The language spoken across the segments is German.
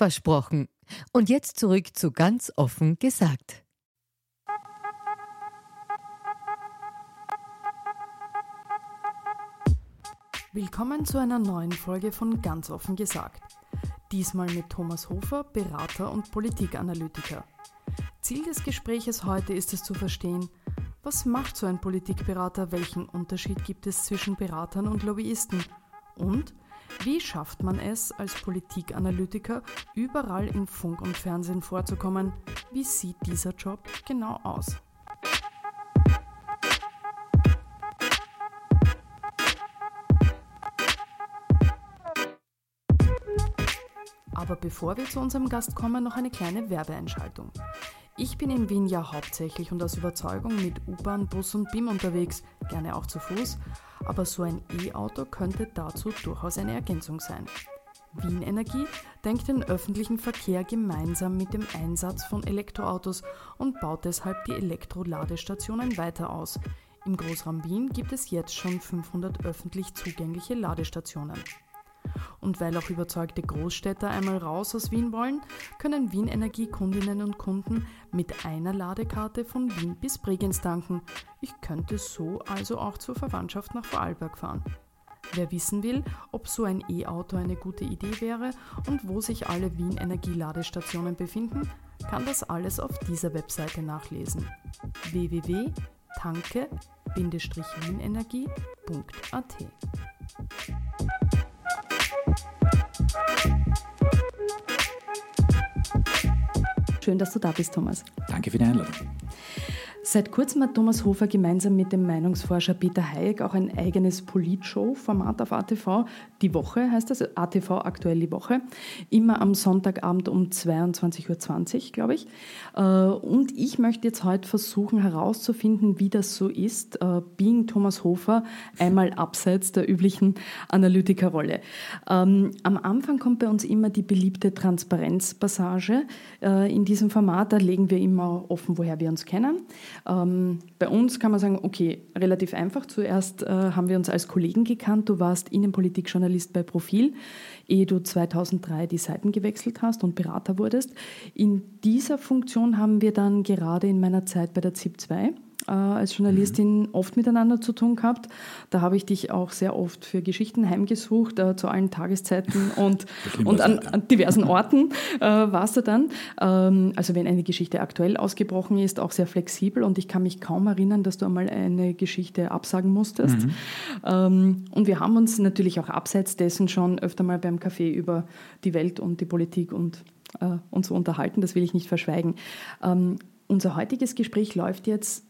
Versprochen. Und jetzt zurück zu ganz offen gesagt. Willkommen zu einer neuen Folge von Ganz offen gesagt. Diesmal mit Thomas Hofer, Berater und Politikanalytiker. Ziel des Gespräches heute ist es zu verstehen, was macht so ein Politikberater, welchen Unterschied gibt es zwischen Beratern und Lobbyisten und wie schafft man es, als Politikanalytiker überall in Funk und Fernsehen vorzukommen? Wie sieht dieser Job genau aus? Aber bevor wir zu unserem Gast kommen, noch eine kleine Werbeeinschaltung. Ich bin in Wien ja hauptsächlich und aus Überzeugung mit U-Bahn, Bus und BIM unterwegs, gerne auch zu Fuß, aber so ein E-Auto könnte dazu durchaus eine Ergänzung sein. Wien Energie denkt den öffentlichen Verkehr gemeinsam mit dem Einsatz von Elektroautos und baut deshalb die Elektroladestationen weiter aus. Im Großraum Wien gibt es jetzt schon 500 öffentlich zugängliche Ladestationen. Und weil auch überzeugte Großstädter einmal raus aus Wien wollen, können Wien Energie Kundinnen und Kunden mit einer Ladekarte von Wien bis Bregenz tanken. Ich könnte so also auch zur Verwandtschaft nach Vorarlberg fahren. Wer wissen will, ob so ein E-Auto eine gute Idee wäre und wo sich alle Wien Energie Ladestationen befinden, kann das alles auf dieser Webseite nachlesen. www.tanke-wienenergie.at Schön, dass du da bist, Thomas. Danke für die Einladung. Seit kurzem hat Thomas Hofer gemeinsam mit dem Meinungsforscher Peter Hayek auch ein eigenes Politshow-Format auf ATV. Die Woche heißt das, ATV aktuell die Woche. Immer am Sonntagabend um 22.20 Uhr, glaube ich. Äh, und ich möchte jetzt heute versuchen herauszufinden, wie das so ist, äh, being Thomas Hofer einmal abseits der üblichen Analytikerrolle. Ähm, am Anfang kommt bei uns immer die beliebte Transparenzpassage. Äh, in diesem Format, da legen wir immer offen, woher wir uns kennen. Ähm, bei uns kann man sagen, okay, relativ einfach. Zuerst äh, haben wir uns als Kollegen gekannt. Du warst Innenpolitikjournalist bei Profil, ehe du 2003 die Seiten gewechselt hast und Berater wurdest. In dieser Funktion haben wir dann gerade in meiner Zeit bei der ZIP 2 äh, als Journalistin mhm. oft miteinander zu tun gehabt. Da habe ich dich auch sehr oft für Geschichten heimgesucht, äh, zu allen Tageszeiten und, und an, an, diversen Orten äh, warst du dann. Ähm, also wenn eine Geschichte aktuell ausgebrochen ist, auch sehr flexibel und ich kann mich kaum erinnern, dass du einmal eine Geschichte absagen musstest. Mhm. Ähm, und wir haben uns natürlich auch abseits dessen schon öfter mal beim Café über die Welt und die Politik und äh, und so unterhalten, das will ich nicht verschweigen. Ähm, unser heutiges Gespräch läuft jetzt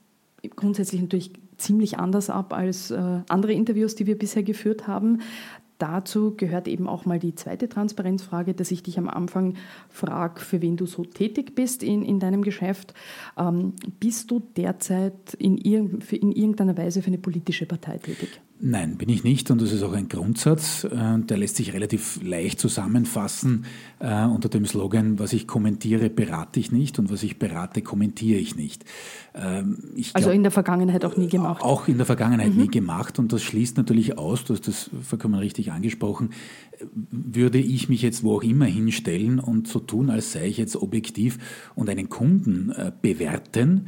grundsätzlich natürlich ziemlich anders ab als äh, andere Interviews, die wir bisher geführt haben. Dazu gehört eben auch mal die zweite Transparenzfrage, dass ich dich am Anfang frage, für wen du so tätig bist in, in deinem Geschäft. Ähm, bist du derzeit in, irg in irgendeiner Weise für eine politische Partei tätig? Nein, bin ich nicht und das ist auch ein Grundsatz. Äh, der lässt sich relativ leicht zusammenfassen äh, unter dem Slogan, was ich kommentiere, berate ich nicht und was ich berate, kommentiere ich nicht. Ähm, ich also in der Vergangenheit auch nie gemacht? Auch in der Vergangenheit mhm. nie gemacht und das schließt natürlich aus, du hast das vollkommen richtig angesprochen, würde ich mich jetzt wo auch immer hinstellen und so tun, als sei ich jetzt objektiv und einen Kunden äh, bewerten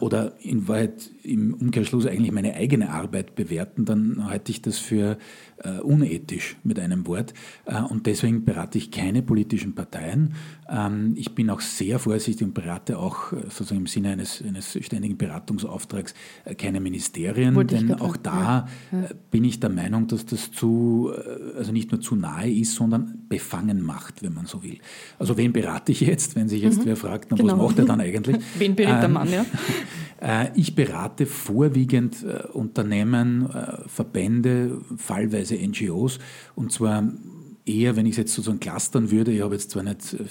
oder in Wahrheit im Umkehrschluss eigentlich meine eigene Arbeit bewerten, dann halte ich das für äh, unethisch mit einem Wort. Äh, und deswegen berate ich keine politischen Parteien. Ähm, ich bin auch sehr vorsichtig und berate auch äh, sozusagen im Sinne eines, eines ständigen Beratungsauftrags äh, keine Ministerien, Wollte denn auch da ja. Ja. Äh, bin ich der Meinung, dass das zu, äh, also nicht nur zu nahe ist, sondern befangen macht, wenn man so will. Also wen berate ich jetzt, wenn sich jetzt mhm. wer fragt, na, genau. was macht er dann eigentlich? wen berät ähm, der Mann, ja? ich berate vorwiegend Unternehmen, Verbände, fallweise NGOs und zwar eher, wenn ich es jetzt sozusagen clustern würde, ich habe jetzt zwar nicht äh,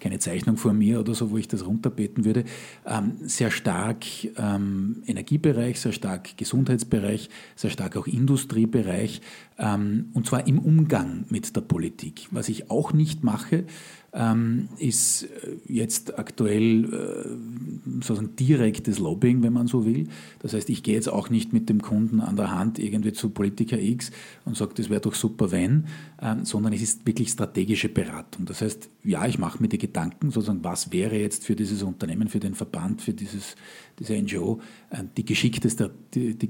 keine Zeichnung vor mir oder so, wo ich das runterbeten würde, ähm, sehr stark ähm, Energiebereich, sehr stark Gesundheitsbereich, sehr stark auch Industriebereich ähm, und zwar im Umgang mit der Politik. Was ich auch nicht mache, ähm, ist äh, jetzt aktuell äh, sozusagen direktes Lobbying, wenn man so will. Das heißt, ich gehe jetzt auch nicht mit dem Kunden an der Hand irgendwie zu Politiker X und sage, das wäre doch super, wenn, ähm, sondern es ist wirklich strategische Beratung. Das heißt, ja, ich mache mir die Gedanken, sozusagen, was wäre jetzt für dieses Unternehmen, für den Verband, für dieses, diese NGO äh, die, geschickteste, die, die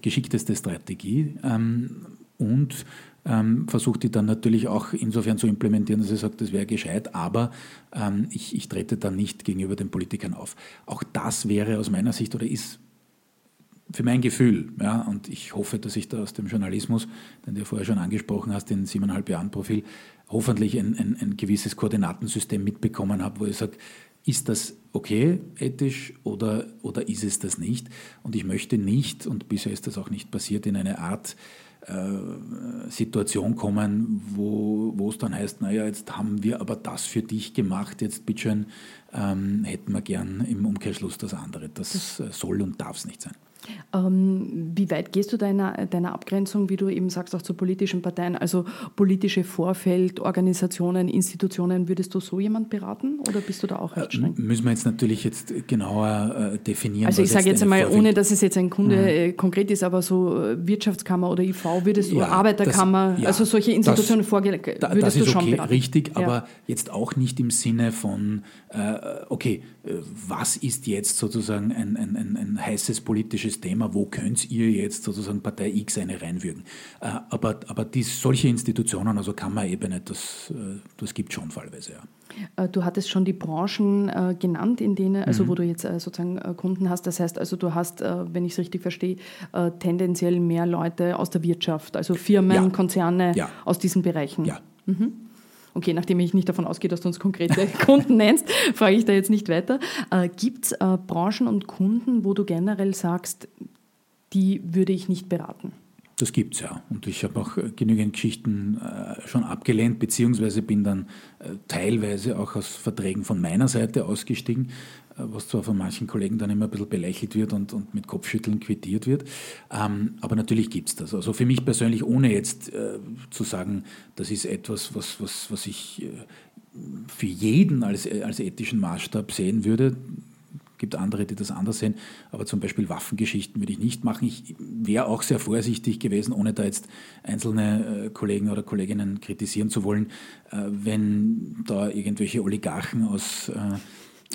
geschickteste Strategie ähm, und ähm, versucht die dann natürlich auch insofern zu implementieren, dass er sagt, das wäre gescheit, aber ähm, ich, ich trete dann nicht gegenüber den Politikern auf. Auch das wäre aus meiner Sicht oder ist für mein Gefühl, ja, und ich hoffe, dass ich da aus dem Journalismus, den du vorher schon angesprochen hast, den siebeneinhalb Jahren Profil, hoffentlich ein, ein, ein gewisses Koordinatensystem mitbekommen habe, wo ich sage, ist das okay ethisch oder, oder ist es das nicht? Und ich möchte nicht, und bisher ist das auch nicht passiert, in eine Art Situation kommen, wo, wo es dann heißt, naja, jetzt haben wir aber das für dich gemacht, jetzt bitteschön ähm, hätten wir gern im Umkehrschluss das andere. Das, das soll und darf es nicht sein. Ähm, wie weit gehst du deiner, deiner Abgrenzung, wie du eben sagst, auch zu politischen Parteien, also politische Vorfeldorganisationen, Institutionen, würdest du so jemand beraten oder bist du da auch recht streng? Äh, müssen wir jetzt natürlich jetzt genauer äh, definieren. Also ich sage jetzt einmal, Vorfeld ohne dass es jetzt ein Kunde mhm. Äh, konkret ist, aber so Wirtschaftskammer oder IV würdest du, ja, Arbeiterkammer, das, ja, also solche Institutionen vorgelegt, würdest das ist du schon okay, beraten. richtig, ja. aber jetzt auch nicht im Sinne von, äh, okay, was ist jetzt sozusagen ein, ein, ein, ein heißes politisches politisches Thema, wo könnt ihr jetzt sozusagen Partei X eine reinwürgen. Äh, aber, aber die, solche Institutionen, also Kammerebene, das, äh, das gibt schon fallweise, ja. Äh, du hattest schon die Branchen genannt, in denen, also mhm. wo du jetzt sozusagen Kunden hast. Das heißt, also du hast, wenn ich es richtig verstehe, tendenziell mehr Leute aus der Wirtschaft, also Firmen, ja. Konzerne ja. aus diesen Bereichen. Ja. Mhm. Okay, nachdem ich nicht davon ausgehe, dass du uns konkrete Kunden nennst, frage ich da jetzt nicht weiter. Äh, Gibt es äh, Branchen und Kunden, wo du generell sagst, die würde ich nicht beraten? Das gibt es ja. Und ich habe auch genügend Geschichten äh, schon abgelehnt, beziehungsweise bin dann äh, teilweise auch aus Verträgen von meiner Seite ausgestiegen, was zwar von manchen Kollegen dann immer ein bisschen belächelt wird und, und mit Kopfschütteln quittiert wird. Ähm, aber natürlich gibt es das. Also für mich persönlich, ohne jetzt äh, zu sagen, das ist etwas, was, was, was ich äh, für jeden als, als ethischen Maßstab sehen würde, gibt andere, die das anders sehen, aber zum Beispiel Waffengeschichten würde ich nicht machen. Ich wäre auch sehr vorsichtig gewesen, ohne da jetzt einzelne äh, Kollegen oder Kolleginnen kritisieren zu wollen, äh, wenn da irgendwelche Oligarchen aus äh,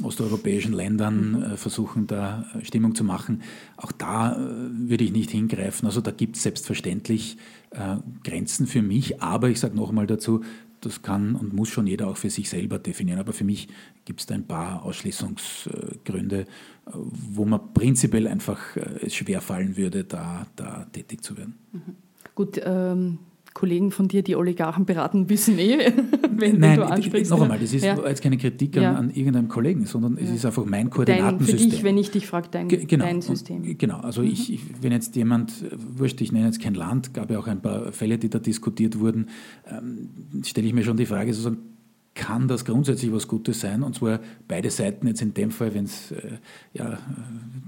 osteuropäischen Ländern äh, versuchen, da Stimmung zu machen. Auch da äh, würde ich nicht hingreifen. Also da gibt es selbstverständlich äh, Grenzen für mich, aber ich sage nochmal dazu, das kann und muss schon jeder auch für sich selber definieren. Aber für mich gibt es da ein paar Ausschließungsgründe, wo man prinzipiell einfach es schwer fallen würde, da, da tätig zu werden. Mhm. Gut, ähm, Kollegen von dir, die Oligarchen beraten, wissen eh, wenn, Nein, du ansprichst. Noch einmal, das ist ja. jetzt keine Kritik an, ja. an irgendeinem Kollegen, sondern es ist einfach mein Koordinatensystem. Dein, für dich, wenn ich dich frage, dein, genau. dein System. Und, genau, also mhm. ich, wenn jetzt jemand, wurscht, ich nenne jetzt kein Land, gab ja auch ein paar Fälle, die da diskutiert wurden, ähm, stelle ich mir schon die Frage, sozusagen, kann das grundsätzlich was Gutes sein, und zwar beide Seiten jetzt in dem Fall, wenn es äh, ja,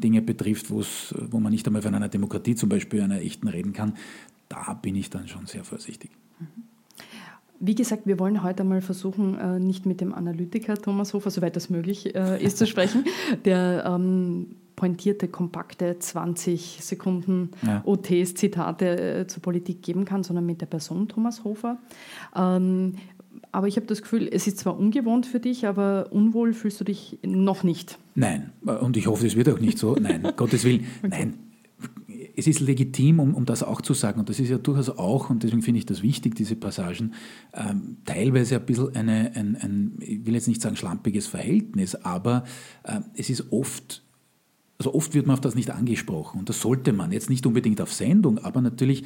Dinge betrifft, wo man nicht einmal von einer Demokratie zum Beispiel, einer echten reden kann, da bin ich dann schon sehr vorsichtig. Wie gesagt, wir wollen heute mal versuchen, äh, nicht mit dem Analytiker Thomas Hofer, soweit das möglich äh, ist, zu sprechen, der ähm, pointierte, kompakte 20 Sekunden ja. OTs, Zitate äh, zur Politik geben kann, sondern mit der Person Thomas Hofer. Ähm, aber ich habe das Gefühl, es ist zwar ungewohnt für dich, aber unwohl fühlst du dich noch nicht. Nein, und ich hoffe, es wird auch nicht so. Nein, Gottes Willen, okay. nein es ist legitim, um, um das auch zu sagen, und das ist ja durchaus auch, und deswegen finde ich das wichtig, diese Passagen, ähm, teilweise ein bisschen eine, ein, ein, ich will jetzt nicht sagen schlampiges Verhältnis, aber äh, es ist oft also oft wird man auf das nicht angesprochen und das sollte man. Jetzt nicht unbedingt auf Sendung, aber natürlich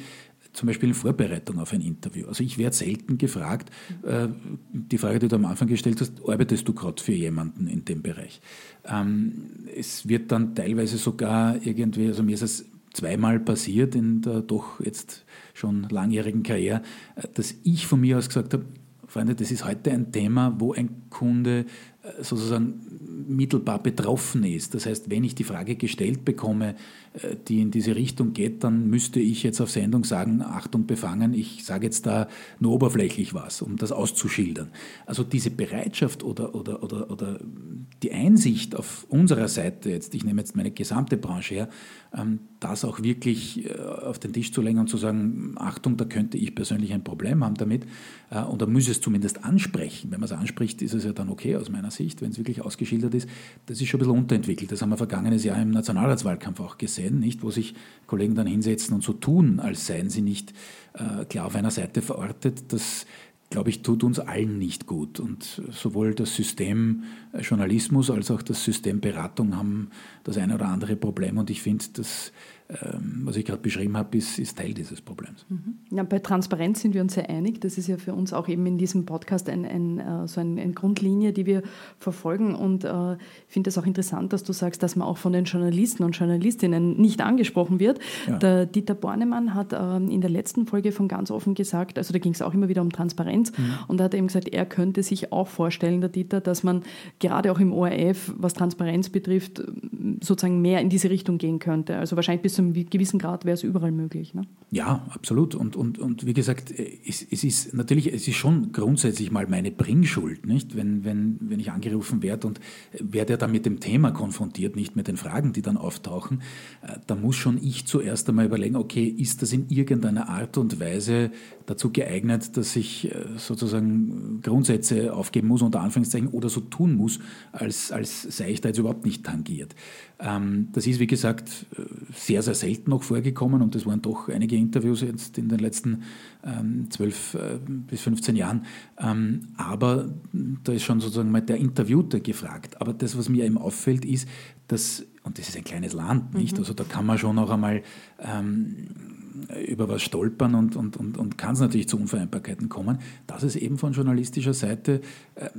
zum Beispiel in Vorbereitung auf ein Interview. Also ich werde selten gefragt, äh, die Frage, die du am Anfang gestellt hast, arbeitest du gerade für jemanden in dem Bereich? Ähm, es wird dann teilweise sogar irgendwie, also mir ist es zweimal passiert in der doch jetzt schon langjährigen Karriere, dass ich von mir aus gesagt habe, Freunde, das ist heute ein Thema, wo ein Kunde äh, sozusagen mittelbar betroffen ist. Das heißt, wenn ich die Frage gestellt bekomme, äh, die in diese Richtung geht, dann müsste ich jetzt auf Sendung sagen, Achtung befangen, ich sage jetzt da nur oberflächlich was, um das auszuschildern. Also diese Bereitschaft oder, oder, oder, oder die Einsicht auf unserer Seite, jetzt, ich nehme jetzt meine gesamte Branche her, ähm, das auch wirklich äh, auf den Tisch zu legen und zu sagen, Achtung, da könnte ich persönlich ein Problem haben damit, äh, und da muss es zumindest ansprechen. Wenn man es anspricht, ist es ja dann okay aus meiner Sicht, wenn es wirklich ausgeschildert ist. Das ist schon ein bisschen unterentwickelt. Das haben wir vergangenes Jahr im Nationalratswahlkampf auch gesehen, nicht, wo sich Kollegen dann hinsetzen und so tun, als seien sie nicht äh, klar auf einer Seite verortet. Das glaube ich, tut uns allen nicht gut. Und sowohl das System Journalismus als auch das System Beratung haben das eine oder andere Problem. Und ich finde, dass was ich gerade beschrieben habe, ist, ist, Teil dieses Problems. Mhm. Ja, bei Transparenz sind wir uns sehr einig. Das ist ja für uns auch eben in diesem Podcast ein, ein, äh, so ein, eine Grundlinie, die wir verfolgen. Und äh, ich finde es auch interessant, dass du sagst, dass man auch von den Journalisten und Journalistinnen nicht angesprochen wird. Ja. Der Dieter Bornemann hat äh, in der letzten Folge von ganz offen gesagt, also da ging es auch immer wieder um Transparenz, mhm. und er hat eben gesagt, er könnte sich auch vorstellen, der Dieter, dass man gerade auch im ORF, was Transparenz betrifft, sozusagen mehr in diese Richtung gehen könnte. Also wahrscheinlich bis einem gewissen Grad wäre es überall möglich. Ne? Ja, absolut. Und, und, und wie gesagt, es, es, ist natürlich, es ist schon grundsätzlich mal meine Bringschuld, nicht? Wenn, wenn, wenn ich angerufen werde und werde ja dann mit dem Thema konfrontiert, nicht mit den Fragen, die dann auftauchen, äh, da muss schon ich zuerst einmal überlegen, okay, ist das in irgendeiner Art und Weise dazu geeignet, dass ich äh, sozusagen Grundsätze aufgeben muss, unter Anführungszeichen, oder so tun muss, als, als sei ich da jetzt überhaupt nicht tangiert. Ähm, das ist, wie gesagt, sehr, sehr selten noch vorgekommen und das waren doch einige Interviews jetzt in den letzten ähm, 12 äh, bis 15 Jahren. Ähm, aber da ist schon sozusagen mal der Interviewte gefragt. Aber das, was mir eben auffällt, ist, dass, und das ist ein kleines Land, nicht? Mhm. Also da kann man schon noch einmal ähm, über was stolpern und, und, und, und kann es natürlich zu Unvereinbarkeiten kommen, dass es eben von journalistischer Seite äh,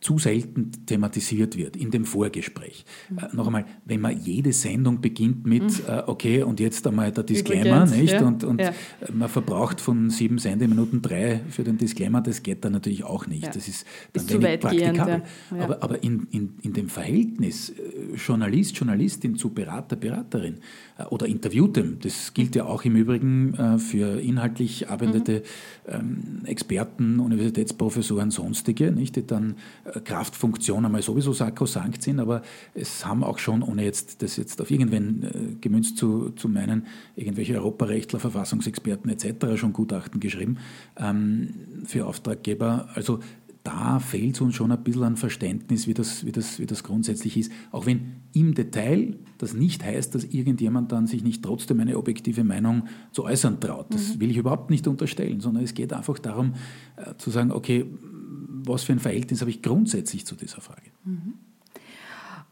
zu selten thematisiert wird in dem Vorgespräch. Mhm. Äh, noch einmal, wenn man jede Sendung beginnt mit, mhm. äh, okay, und jetzt einmal der Disclaimer, Übrigens, nicht? Ja, und, und ja. man verbraucht von sieben Sendeminuten drei für den Disclaimer, das geht dann natürlich auch nicht. Ja. Das ist dann ist wenig praktikabel. Aber, aber in, in, in dem Verhältnis äh, Journalist, Journalistin zu Berater, Beraterin äh, oder Interviewtem, das gilt ja auch im Übrigen äh, für inhaltlich arbeitende mhm. ähm, Experten, Universitätsprofessoren, sonstige, nicht? die dann Kraftfunktion einmal sowieso sakrosankt sind, aber es haben auch schon, ohne jetzt das jetzt auf irgendwen äh, gemünzt zu, zu meinen, irgendwelche Europarechtler, Verfassungsexperten etc. schon Gutachten geschrieben ähm, für Auftraggeber. Also da fehlt es uns schon ein bisschen an Verständnis, wie das, wie, das, wie das grundsätzlich ist. Auch wenn im Detail das nicht heißt, dass irgendjemand dann sich nicht trotzdem eine objektive Meinung zu äußern traut. Das mhm. will ich überhaupt nicht unterstellen, sondern es geht einfach darum äh, zu sagen, okay, was für ein Verhältnis habe ich grundsätzlich zu dieser Frage? Mhm.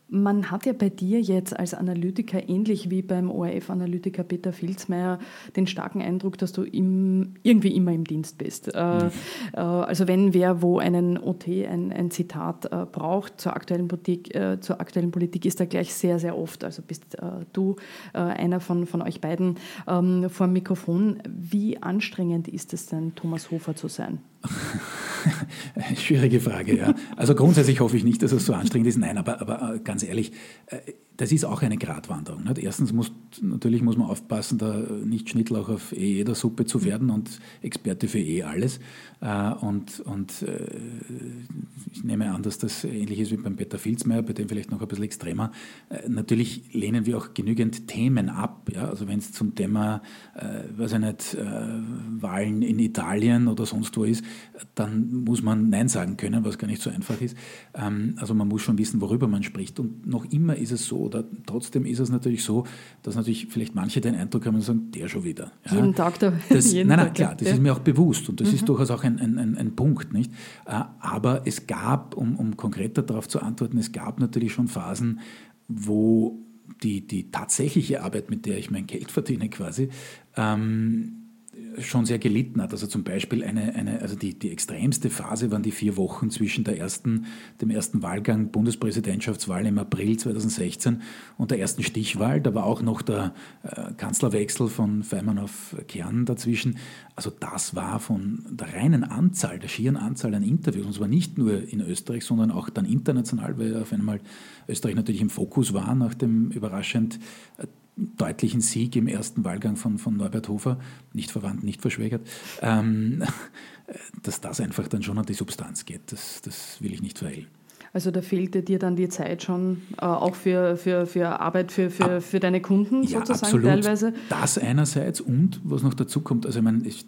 Man hat ja bei dir jetzt als Analytiker, ähnlich wie beim ORF-Analytiker Peter Filzmeier, den starken Eindruck, dass du im, irgendwie immer im Dienst bist. Äh, mhm. Äh, also wenn wer wo einen OT, ein, ein Zitat äh, braucht zur aktuellen, Politik, äh, zur aktuellen Politik, ist er gleich sehr, sehr oft. Also bist du einer von, von euch beiden ähm, vor dem Mikrofon. Wie anstrengend ist es denn, Thomas Hofer zu sein? Schwierige Frage, ja. Also grundsätzlich hoffe ich nicht, dass es so anstrengend ist. Nein, aber, aber ganz ehrlich, äh, das ist auch eine Gratwanderung. Nicht? Erstens muss natürlich muss man aufpassen, da nicht Schnittlauch auf eh jeder Suppe zu werden und Experte für eh alles. Äh, und, und äh, ich nehme an, dass das ähnlich ist wie beim Peter Filzmeier, bei dem vielleicht noch ein bisschen extremer. Natürlich lehnen wir auch genügend Themen ab. Ja? Also wenn es zum Thema, äh, weiß ich nicht, Wahlen in Italien oder sonst wo ist, dann muss man Nein sagen können, was gar nicht so einfach ist. Ähm, also man muss schon wissen, worüber man spricht. Und noch immer ist es so, oder trotzdem ist es natürlich so, dass natürlich vielleicht manche den Eindruck haben und sagen, der schon wieder. Ja, jeden Tag da. Das, jeden nein, nein, Tag, klar, das ja. ist mir auch bewusst und das mhm. ist durchaus auch ein, ein, ein, ein Punkt, nicht? Äh, aber es gab, um, um konkreter darauf zu antworten, es gab natürlich schon Phasen, wo die, die tatsächliche Arbeit, mit der ich mein Geld verdiene quasi, ähm, schon sehr gelitten hat. Also zum Beispiel eine, eine also die, die extremste Phase waren die vier Wochen zwischen der ersten, dem ersten Wahlgang Bundespräsidentschaftswahl im April 2016 und der ersten Stichwahl. Da war auch noch der äh, Kanzlerwechsel von Feimann auf Kern dazwischen. Also das war von der reinen Anzahl, der schieren Anzahl an Interviews, und zwar nicht nur in Österreich, sondern auch dann international, weil auf einmal Österreich natürlich im Fokus war nach dem überraschend äh, deutlichen Sieg im ersten Wahlgang von, von Norbert Hofer, nicht verwandt, nicht verschwägert, ähm, dass das einfach dann schon an die Substanz geht. Das, das will ich nicht verhehlen. Also da fehlte dir dann die Zeit schon äh, auch für, für, für Arbeit für, für, für deine Kunden ja, sozusagen absolut. teilweise? Das einerseits und was noch dazu kommt, also ich meine, es,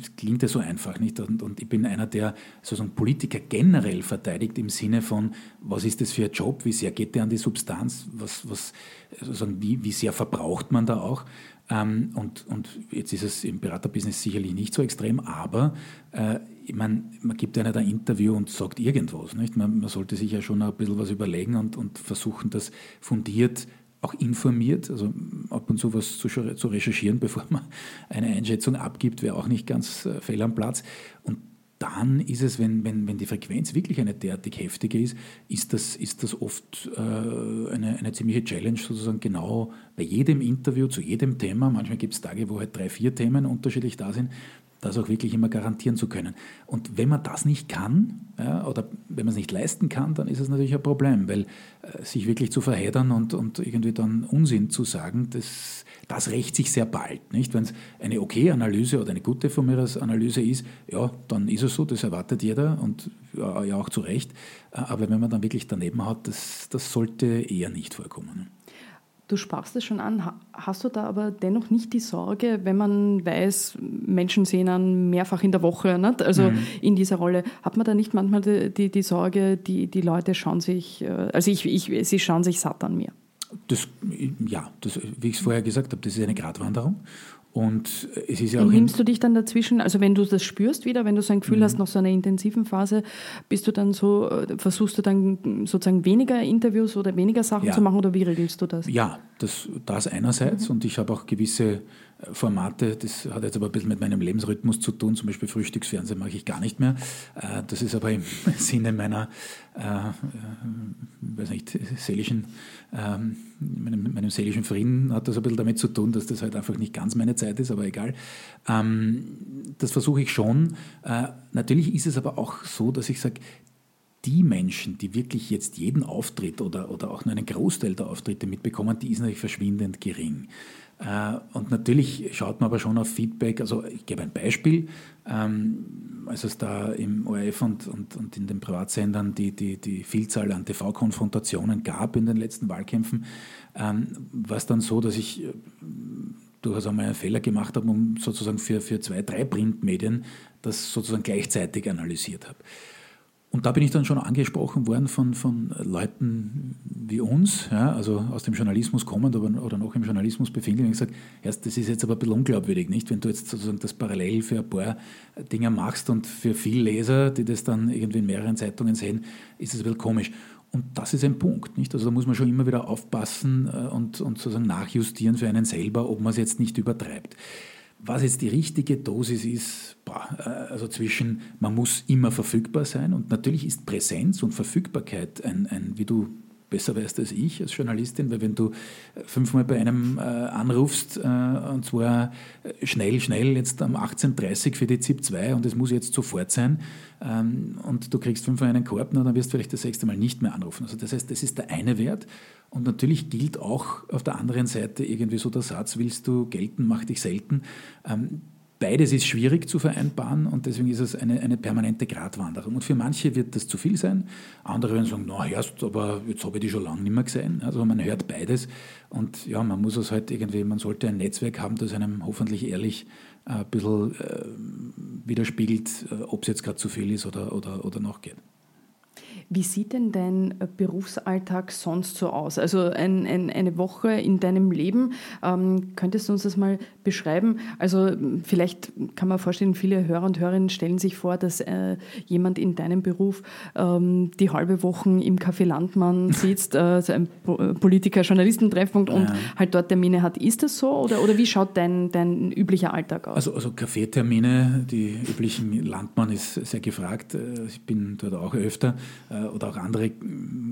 es klingt ja so einfach nicht und, und, ich bin einer, der sozusagen Politiker generell verteidigt im Sinne von, was ist das für ein Job, wie sehr geht der an die Substanz, was, was, sozusagen, wie, wie sehr verbraucht man da auch. Ähm, und, und jetzt ist es im Beraterbusiness sicherlich nicht so extrem, aber äh, ich meine, man gibt einer ein Interview und sagt irgendwas. Nicht? Man, man, sollte sich ja schon ein bisschen was überlegen und, und versuchen, das fundiert, auch informiert, also ab und zu was zu, zu recherchieren, bevor man eine Einschätzung abgibt, wäre auch nicht ganz äh, fehl am Platz. Und dann ist es, wenn, wenn, wenn die Frequenz wirklich eine derartig heftige ist, ist das, ist das oft äh, eine, eine ziemliche Challenge, sozusagen genau bei jedem Interview zu jedem Thema. Manchmal gibt es Tage, wo halt drei, vier Themen unterschiedlich da sind, das auch wirklich immer garantieren zu können. Und wenn man das nicht kann ja, oder wenn man es nicht leisten kann, dann ist es natürlich ein Problem, weil äh, sich wirklich zu verheddern und, und irgendwie dann Unsinn zu sagen, das, das rächt sich sehr bald. Wenn es eine okay Analyse oder eine gute von mir Analyse ist, ja, dann ist es so, das erwartet jeder und ja, ja auch zu Recht. Äh, aber wenn man dann wirklich daneben hat, das, das sollte eher nicht vorkommen. Du sprachst es schon an. Hast du da aber dennoch nicht die Sorge, wenn man weiß, Menschen sehen an mehrfach in der Woche, nicht? also mhm. in dieser Rolle, hat man da nicht manchmal die, die, die, Sorge, die, die Leute schauen sich, äh, also ich, ich, sie schauen sich satt an mir? Das, ja, das, wie ich es vorher gesagt habe, das ist eine Gratwanderung. Und es ist ja auch. nimmst du dich dann dazwischen, also wenn du das spürst wieder, wenn du so ein Gefühl mhm. hast nach so einer intensiven Phase, bist du dann so, versuchst du dann sozusagen weniger Interviews oder weniger Sachen ja. zu machen oder wie regelst du das? Ja, das, das einerseits mhm. und ich habe auch gewisse Formate, das hat jetzt aber ein bisschen mit meinem Lebensrhythmus zu tun, zum Beispiel Frühstücksfernsehen mache ich gar nicht mehr. Äh, das ist aber im Sinne meiner, äh, äh, weiß nicht, seelischen, ähm, meinem, meinem, seelischen Frieden hat das ein bisschen damit zu tun, dass das halt einfach nicht ganz meine Zeit ist, aber egal. Ähm, das versuche ich schon. Äh, natürlich ist es aber auch so, dass ich sage, die Menschen, die wirklich jetzt jeden Auftritt oder, oder auch nur einen Großteil der Auftritte mitbekommen, die ist natürlich verschwindend gering. Äh, und natürlich schaut man aber schon auf Feedback. Also ich gebe ein Beispiel. Ähm, als es da im ORF und, und, und in den Privatsendern die, die, die Vielzahl an TV-Konfrontationen gab in den letzten Wahlkämpfen, ähm, war es dann so, dass ich äh, durchaus einmal einen Fehler gemacht habe, um sozusagen für, für zwei, drei Printmedien das sozusagen gleichzeitig analysiert habe. Und da bin ich dann schon angesprochen worden von, von Leuten wie uns, ja, also aus dem Journalismus kommend aber, oder noch im Journalismus befindlich, und gesagt, erst, das ist jetzt aber ein bisschen unglaubwürdig, nicht? Wenn du jetzt sozusagen das parallel für ein paar Dinge machst und für viele Leser, die das dann irgendwie in mehreren Zeitungen sehen, ist es ein bisschen komisch. Und das ist ein Punkt, nicht? Also da muss man schon immer wieder aufpassen äh, und, und sozusagen nachjustieren für einen selber, ob man es jetzt nicht übertreibt. Was jetzt die richtige Dosis ist, boah, äh, also zwischen, man muss immer verfügbar sein und natürlich ist Präsenz und Verfügbarkeit ein, ein wie du besser weißt als ich als Journalistin, weil wenn du fünfmal bei einem äh, anrufst, äh, und zwar schnell, schnell, jetzt um 18.30 Uhr für die ZIP 2 und es muss jetzt sofort sein, ähm, und du kriegst fünfmal einen Korb, na, dann wirst du vielleicht das sechste Mal nicht mehr anrufen. Also das heißt, das ist der eine Wert. Und natürlich gilt auch auf der anderen Seite irgendwie so der Satz, willst du gelten, mach dich selten. Ähm, Beides ist schwierig zu vereinbaren und deswegen ist es eine, eine permanente Gratwanderung. Und für manche wird das zu viel sein. Andere werden sagen, na, hörst, aber jetzt habe ich die schon lange nicht mehr gesehen. Also man hört beides. Und ja, man muss es halt irgendwie, man sollte ein Netzwerk haben, das einem hoffentlich ehrlich äh, ein bisschen äh, widerspiegelt, äh, ob es jetzt gerade zu viel ist oder, oder, oder noch geht. Wie sieht denn dein Berufsalltag sonst so aus? Also ein, ein, eine Woche in deinem Leben, ähm, könntest du uns das mal beschreiben? Also vielleicht kann man vorstellen, viele Hörer und Hörerinnen stellen sich vor, dass äh, jemand in deinem Beruf ähm, die halbe Woche im Café Landmann sitzt, äh, also ein Politiker-Journalistentreffpunkt und halt dort Termine hat. Ist das so oder, oder wie schaut dein, dein üblicher Alltag aus? Also, also Kaffeetermine, die üblichen Landmann ist sehr gefragt. Äh, ich bin dort auch öfter äh, oder auch andere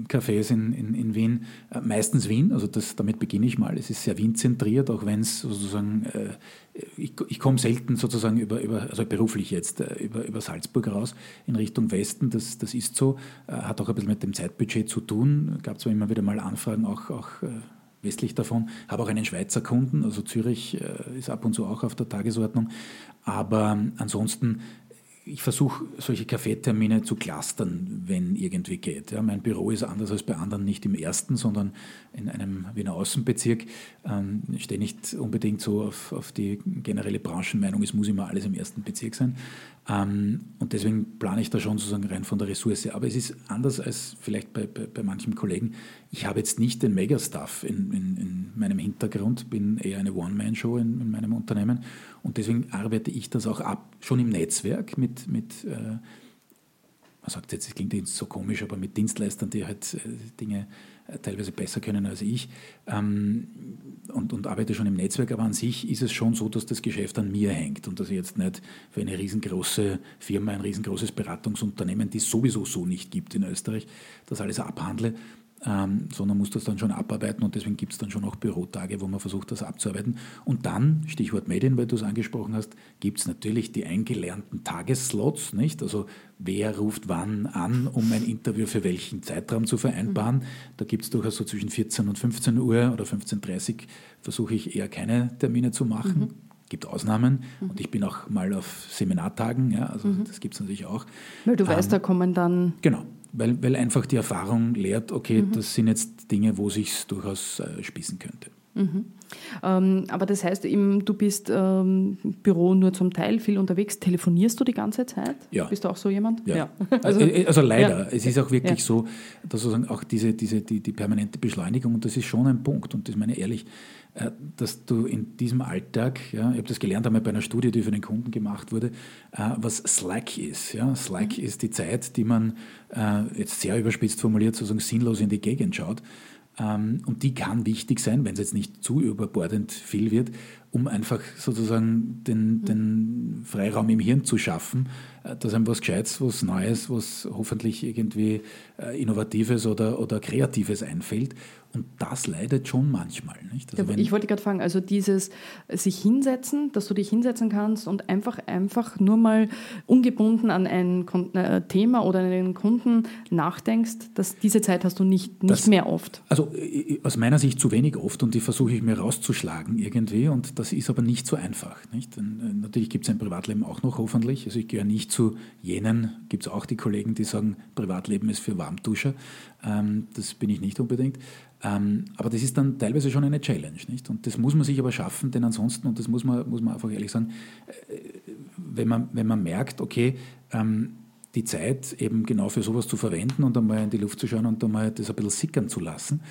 Cafés in, in, in Wien. Äh, meistens Wien, also das, damit beginne ich mal. Es ist sehr Wien-zentriert, auch wenn es sozusagen, ich, ich komme selten sozusagen über, über, also beruflich jetzt, über, über Salzburg raus in Richtung Westen. Das, das ist so, hat auch ein bisschen mit dem Zeitbudget zu tun. Gab zwar immer wieder mal Anfragen, auch, auch westlich davon. Habe auch einen Schweizer Kunden, also Zürich äh, ist ab und zu auch auf der Tagesordnung. Aber ansonsten ich versuche solche Kaffeetermine zu clustern, wenn irgendwie geht. Ja, mein Büro ist anders als bei anderen nicht im ersten, sondern in einem Wiener Außenbezirk. Ähm, ich stehe nicht unbedingt so auf, auf, die generelle Branchenmeinung, es muss immer alles im ersten Bezirk sein. Ähm, und deswegen plane ich da schon sozusagen rein von der Ressource. Aber es ist anders als vielleicht bei, bei, bei manchem Kollegen. Ich habe jetzt nicht den Megastuff in, in, in meinem Hintergrund, bin eher eine One-Man-Show in, in meinem Unternehmen und deswegen arbeite ich das auch ab, schon im Netzwerk mit, mit äh, man sagt jetzt, es klingt jetzt so komisch, aber mit Dienstleistern, die halt äh, Dinge äh, teilweise besser können als ich ähm, und, und arbeite schon im Netzwerk, aber an sich ist es schon so, dass das Geschäft an mir hängt und dass ich jetzt nicht für eine riesengroße Firma, ein riesengroßes Beratungsunternehmen, die es sowieso so nicht gibt in Österreich, das alles abhandle, ähm, sondern muss das dann schon abarbeiten und deswegen gibt es dann schon auch Bürotage, wo man versucht, das abzuarbeiten. Und dann, Stichwort Medien, weil du es angesprochen hast, gibt es natürlich die eingelernten Tagesslots, nicht? Also wer ruft wann an, um ein Interview für welchen Zeitraum zu vereinbaren. Mhm. Da gibt es durchaus so zwischen 14 und 15 Uhr oder 15.30 Uhr versuche ich eher keine Termine zu machen. Mhm gibt Ausnahmen mhm. und ich bin auch mal auf Seminartagen, ja, also mhm. das gibt es natürlich auch. Weil du ähm, weißt, da kommen dann. Genau, weil, weil einfach die Erfahrung lehrt, okay, mhm. das sind jetzt Dinge, wo sich durchaus äh, spießen könnte. Mhm. Ähm, aber das heißt eben, du bist ähm, Büro nur zum Teil viel unterwegs. Telefonierst du die ganze Zeit? Ja. Bist du auch so jemand? Ja. ja. Also, äh, also, leider. Ja. Es ist auch wirklich so, dass sozusagen auch diese, diese, die, die permanente Beschleunigung, und das ist schon ein Punkt, und das meine ich ehrlich, dass du in diesem Alltag, ja, ich habe das gelernt einmal bei einer Studie, die für den Kunden gemacht wurde, äh, was Slack ist. Ja. Slack mhm. ist die Zeit, die man äh, jetzt sehr überspitzt formuliert sozusagen sinnlos in die Gegend schaut. Ähm, und die kann wichtig sein, wenn es jetzt nicht zu überbordend viel wird, um einfach sozusagen den, den Freiraum im Hirn zu schaffen, äh, dass einem was Gescheites, was Neues, was hoffentlich irgendwie äh, Innovatives oder, oder Kreatives einfällt. Und das leidet schon manchmal. Nicht? Also ich wollte gerade fragen, also dieses sich hinsetzen, dass du dich hinsetzen kannst und einfach, einfach nur mal ungebunden an ein äh, Thema oder einen Kunden nachdenkst, dass diese Zeit hast du nicht, nicht das, mehr oft. Also aus meiner Sicht zu wenig oft und die versuche ich mir rauszuschlagen irgendwie und das ist aber nicht so einfach. Nicht? Denn, natürlich gibt es ein Privatleben auch noch hoffentlich. Also ich gehöre nicht zu jenen, gibt es auch die Kollegen, die sagen, Privatleben ist für Warmduscher. Ähm, das bin ich nicht unbedingt. Ähm, aber das ist dann teilweise schon eine Challenge. Nicht? Und das muss man sich aber schaffen, denn ansonsten, und das muss man, muss man einfach ehrlich sagen, äh, wenn man, wenn man merkt, okay, ähm, die Zeit eben genau für sowas zu verwenden und einmal in die Luft zu schauen und einmal das ein bisschen sickern zu lassen,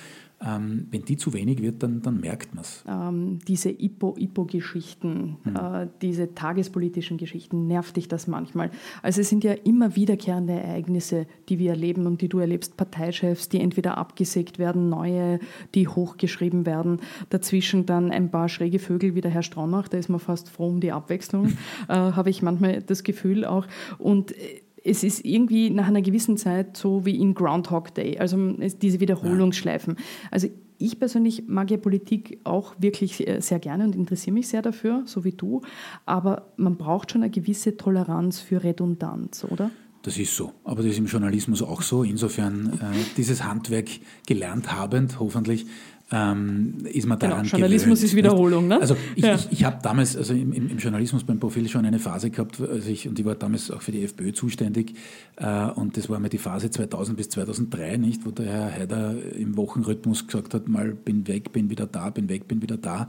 ähm, wenn die zu wenig wird, dann, dann merkt man es. Ähm, diese Ipo-Ipo-Geschichten, hm. äh, diese tagespolitischen Geschichten, nervt dich das manchmal? Also es sind ja immer wiederkehrende Ereignisse, die wir erleben und die du erlebst. Parteichefs, die entweder abgesägt werden, neue, die hochgeschrieben werden. Dazwischen dann ein paar schräge Vögel wie der Herr Stronach, da ist man fast froh um die Abwechslung, äh, habe ich manchmal das Gefühl auch. Und äh, es ist irgendwie nach einer gewissen Zeit so wie in Groundhog Day, also diese Wiederholungsschleifen. Also ich persönlich mag ja Politik auch wirklich äh, sehr gerne und interessiere mich sehr dafür, so wie du. Aber man braucht schon eine gewisse Toleranz für Redundanz, oder? Das ist so. Aber das ist im Journalismus auch so. Insofern äh, dieses Handwerk gelernt habend, hoffentlich, ähm, ist man genau, daran genau, Journalismus gewöhnt, ist Wiederholung, ne? Also ich, ja. ich, ich habe damals, also im, im, Journalismus beim Profil schon eine Phase gehabt, also ich, und ich war damals auch für die FPÖ zuständig äh, und das war mir die Phase 2000 bis 2003, nicht, wo der Herr Haider im Wochenrhythmus gesagt hat, mal bin weg, bin wieder da, bin weg, bin wieder da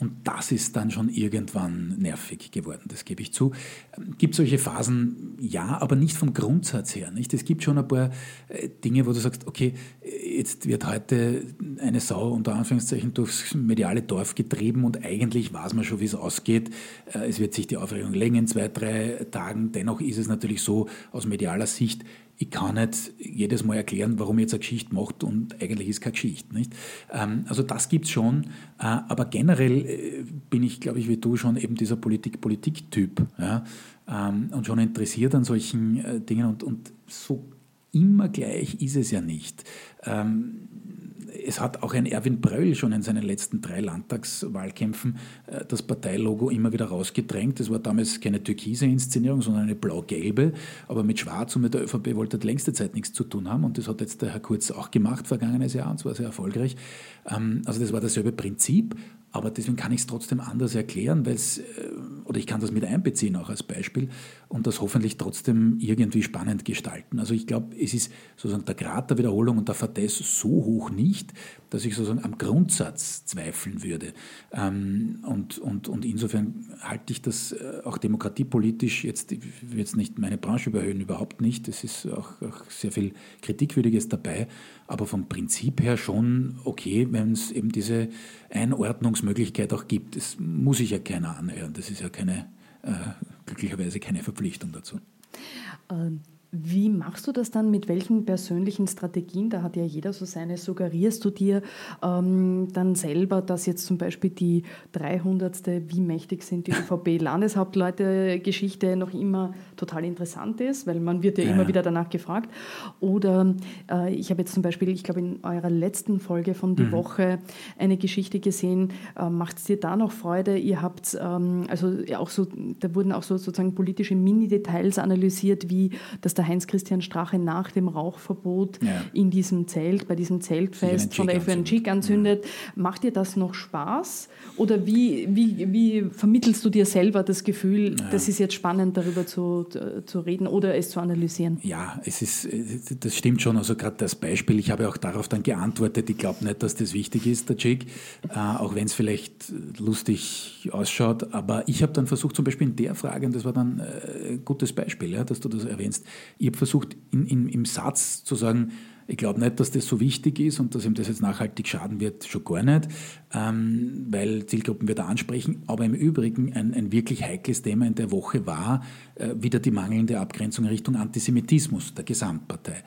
Und das ist dann schon irgendwann nervig geworden, das gebe ich zu. Gibt solche Phasen? Ja, aber nicht vom Grundsatz her. Nicht? Es gibt schon ein paar äh, Dinge, wo du sagst, okay, jetzt wird heute eine Sau unter Anführungszeichen durchs mediale Dorf getrieben und eigentlich weiß man schon, wie es ausgeht. Äh, es wird sich die Aufregung länger in zwei, drei Tagen. Dennoch ist es natürlich so aus medialer Sicht, ich kann nicht jedes Mal erklären, warum ich jetzt eine Geschichte macht und eigentlich ist keine Geschichte. Nicht? Ähm, also das gibt es schon, äh, aber generell äh, bin ich, glaube ich, wie du schon eben dieser Politik-Politik-Typ ja? Ähm, und schon interessiert an solchen äh, Dingen und, und so immer gleich ist es ja nicht. Ähm, es hat auch ein Erwin Bröll schon in seinen letzten drei Landtagswahlkämpfen äh, das Parteilogo immer wieder rausgedrängt. Es war damals keine türkise Inszenierung, sondern eine blau-gelbe. Aber mit Schwarz und mit der ÖVP wollte er längste Zeit nichts zu tun haben. Und das hat jetzt der Herr Kurz auch gemacht, vergangenes Jahr, und zwar sehr erfolgreich. Ähm, also das war dasselbe Prinzip. Aber deswegen kann ich es trotzdem anders erklären, weil es, äh, oder ich kann das mit einbeziehen auch als Beispiel und das hoffentlich trotzdem irgendwie spannend gestalten. Also ich glaube, es ist sozusagen der Grad der Wiederholung und der Vertess so hoch nicht, dass ich sozusagen am Grundsatz zweifeln würde. Ähm, und, und, und insofern halte ich das äh, auch demokratiepolitisch, jetzt, jetzt nicht meine Branche überhöhen, überhaupt nicht. Es ist auch, auch sehr viel Kritikwürdiges dabei, aber vom Prinzip her schon okay, wenn es eben diese Einordnungsmöglichkeit auch gibt. Das muss ich ja keiner anhören. Das ist ja keine, äh, glücklicherweise keine Verpflichtung dazu. Ähm wie machst du das dann? Mit welchen persönlichen Strategien? Da hat ja jeder so seine. Suggerierst du dir ähm, dann selber, dass jetzt zum Beispiel die 300. Wie mächtig sind die ÖVP-Landeshauptleute-Geschichte noch immer total interessant ist? Weil man wird ja, ja. immer wieder danach gefragt. Oder äh, ich habe jetzt zum Beispiel, ich glaube, in eurer letzten Folge von Die mhm. Woche eine Geschichte gesehen. Äh, Macht es dir da noch Freude? Ihr habt, ähm, also auch so, da wurden auch so sozusagen politische Mini-Details analysiert, wie das der Heinz-Christian Strache nach dem Rauchverbot ja. in diesem Zelt, bei diesem Zeltfest von der FNG anzündet. Ja. Macht dir das noch Spaß? Oder wie, wie, wie vermittelst du dir selber das Gefühl, ja. das ist jetzt spannend, darüber zu, zu reden oder es zu analysieren? Ja, es ist, das stimmt schon. Also gerade das Beispiel, ich habe auch darauf dann geantwortet, ich glaube nicht, dass das wichtig ist, der Jig, äh, auch wenn es vielleicht lustig ausschaut. Aber ich habe dann versucht, zum Beispiel in der Frage, und das war dann äh, ein gutes Beispiel, ja, dass du das erwähnst, ich habe versucht, in, in, im Satz zu sagen, ich glaube nicht, dass das so wichtig ist und dass ihm das jetzt nachhaltig schaden wird, schon gar nicht, ähm, weil Zielgruppen wir da ansprechen. Aber im Übrigen ein, ein wirklich heikles Thema in der Woche war äh, wieder die mangelnde Abgrenzung Richtung Antisemitismus der Gesamtpartei.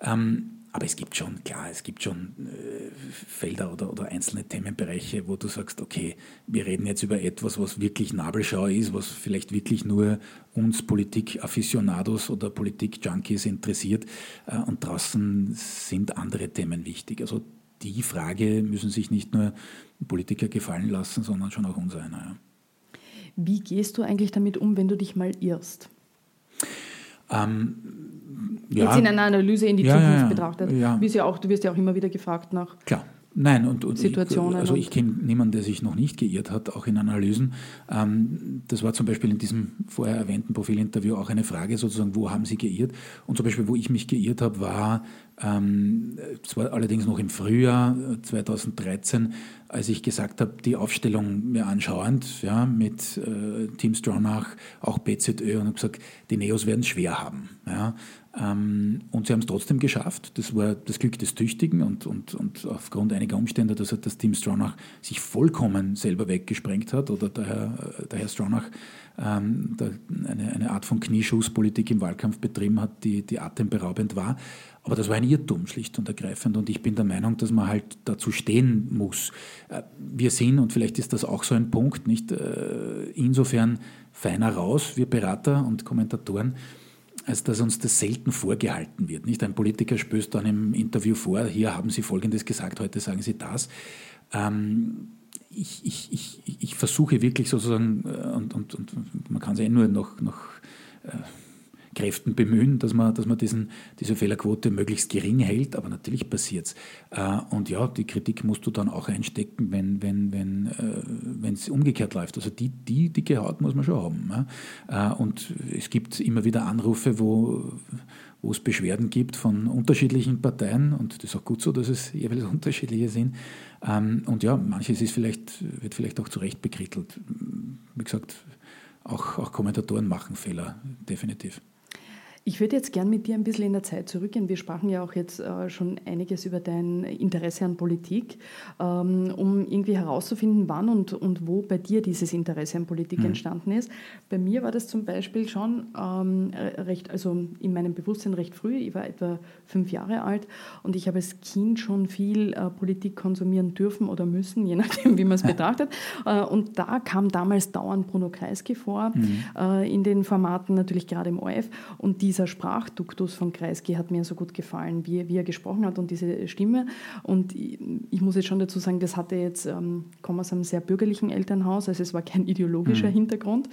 Ähm, aber es gibt schon, klar, es gibt schon äh, Felder oder, oder einzelne Themenbereiche, wo du sagst, okay, wir reden jetzt über etwas, was wirklich Nabelschau ist, was vielleicht wirklich nur uns Politik-Afficionados oder Politik-Junkies interessiert. Äh, und draußen sind andere Themen wichtig. Also die Frage müssen sich nicht nur Politiker gefallen lassen, sondern schon auch uns einer. Ja. Wie gehst du eigentlich damit um, wenn du dich mal irrst? Ähm, ja. Jetzt in einer Analyse in die ja, Zukunft ja, betrachtet. Ja. Ja auch, du wirst ja auch immer wieder gefragt nach. Klar. Nein, und, und Situationen. Ich, also ich kenne niemanden, der sich noch nicht geirrt hat, auch in Analysen. Ähm, das war zum Beispiel in diesem vorher erwähnten Profilinterview auch eine Frage sozusagen, wo haben Sie geirrt? Und zum Beispiel, wo ich mich geirrt habe, war, ähm, es war allerdings noch im Frühjahr 2013, äh, als ich gesagt habe, die Aufstellung mir anschauend, ja, mit äh, Team Stronach, auch BZÖ, und habe gesagt, die Neos werden es schwer haben. Ja. Ähm, und sie haben es trotzdem geschafft. Das war das Glück des Tüchtigen und, und, und aufgrund einiger Umstände, dass das Team Stronach sich vollkommen selber weggesprengt hat oder der Herr, der Herr Stronach ähm, der eine, eine Art von Knieschusspolitik im Wahlkampf betrieben hat, die, die atemberaubend war. Aber das war ein Irrtum, schlicht und ergreifend. Und ich bin der Meinung, dass man halt dazu stehen muss. Äh, wir sind, und vielleicht ist das auch so ein Punkt, nicht äh, insofern feiner raus, wir Berater und Kommentatoren, als dass uns das selten vorgehalten wird. Nicht ein Politiker stößt dann im Interview vor, hier haben Sie Folgendes gesagt, heute sagen Sie das. Ähm, ich, ich, ich, ich, versuche wirklich sozusagen, äh, und, und, und man kann es ja nur noch, noch äh, Kräften bemühen, dass man, dass man diesen, diese Fehlerquote möglichst gering hält, aber natürlich passiert es. Äh, und ja, die Kritik musst du dann auch einstecken, wenn wenn wenn äh, es umgekehrt läuft. Also die, die dicke Haut muss man schon haben. Ja? Äh, und es gibt immer wieder Anrufe, wo wo es Beschwerden gibt von unterschiedlichen Parteien und das ist auch gut so, dass es jeweils unterschiedliche sind. Ähm, und ja, manches ist vielleicht, wird vielleicht auch zu Recht bekrittelt. Wie gesagt, auch, auch Kommentatoren machen Fehler, definitiv. Ich würde jetzt gern mit dir ein bisschen in der Zeit zurückgehen. Wir sprachen ja auch jetzt äh, schon einiges über dein Interesse an Politik, ähm, um irgendwie herauszufinden, wann und, und wo bei dir dieses Interesse an Politik mhm. entstanden ist. Bei mir war das zum Beispiel schon ähm, recht, also in meinem Bewusstsein recht früh. Ich war etwa fünf Jahre alt und ich habe als Kind schon viel äh, Politik konsumieren dürfen oder müssen, je nachdem, wie man es betrachtet. Äh, und da kam damals dauernd Bruno Kreisky vor, mhm. in den Formaten, natürlich gerade im ORF. Und die dieser Sprachduktus von Kreisky hat mir so gut gefallen, wie, wie er gesprochen hat und diese Stimme. Und ich, ich muss jetzt schon dazu sagen, das hatte jetzt, ähm, komme aus einem sehr bürgerlichen Elternhaus, also es war kein ideologischer mhm. Hintergrund.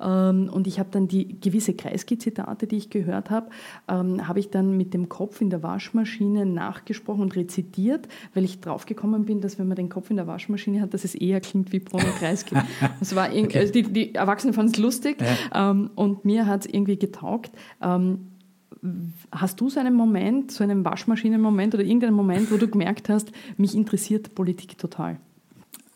Ähm, und ich habe dann die gewisse Kreisky-Zitate, die ich gehört habe, ähm, habe ich dann mit dem Kopf in der Waschmaschine nachgesprochen und rezitiert, weil ich draufgekommen bin, dass wenn man den Kopf in der Waschmaschine hat, dass es eher klingt wie Bruno Kreisky. Das war okay. also die, die Erwachsenen fanden es lustig ja. ähm, und mir hat es irgendwie getaugt. Ähm, ähm, hast du so einen Moment, so einen Waschmaschinenmoment oder irgendeinen Moment, wo du gemerkt hast, mich interessiert Politik total?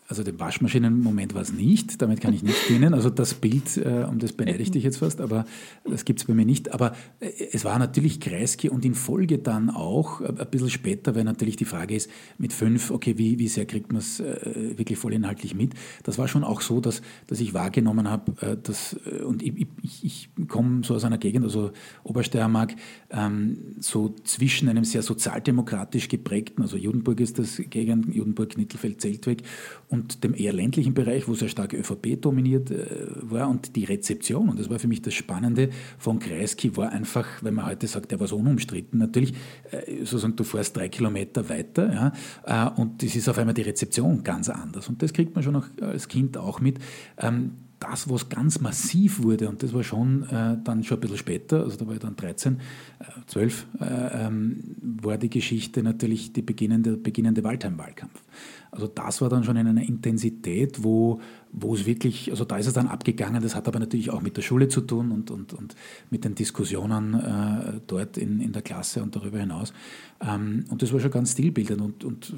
Also den Waschmaschinenmoment war es nicht, damit kann ich nicht dienen. Also das Bild, äh, um das beneide ich dich jetzt fast, aber das gibt es bei mir nicht. Aber äh, es war natürlich Kreisky und in Folge dann auch, äh, ein bisschen später, weil natürlich die Frage ist, mit fünf, okay, wie, wie sehr kriegt man es äh, wirklich vollinhaltlich mit? Das war schon auch so, dass, dass ich wahrgenommen habe, äh, dass, und ich, ich, ich komme so aus einer Gegend, also Obersteiermark, ähm, so zwischen einem sehr sozialdemokratisch geprägten, also Judenburg ist das Gegend, Judenburg, Nittelfeld, Zeltweg, und dem eher ländlichen Bereich, wo sehr stark ÖVP dominiert äh, war und die Rezeption, und das war für mich das Spannende von Kreisky, war einfach, wenn man heute sagt, der war so unumstritten, natürlich, äh, sozusagen, du fährst drei Kilometer weiter ja, äh, und das ist auf einmal die Rezeption ganz anders und das kriegt man schon auch als Kind auch mit. Ähm, das, was ganz massiv wurde, und das war schon äh, dann schon ein bisschen später, also da war ich dann 13, äh, 12, äh, ähm, war die Geschichte natürlich die beginnende, beginnende Waldheim-Wahlkampf. Also das war dann schon in einer Intensität, wo, wo es wirklich, also da ist es dann abgegangen, das hat aber natürlich auch mit der Schule zu tun und, und, und mit den Diskussionen äh, dort in, in der Klasse und darüber hinaus. Ähm, und das war schon ganz stilbildend und, und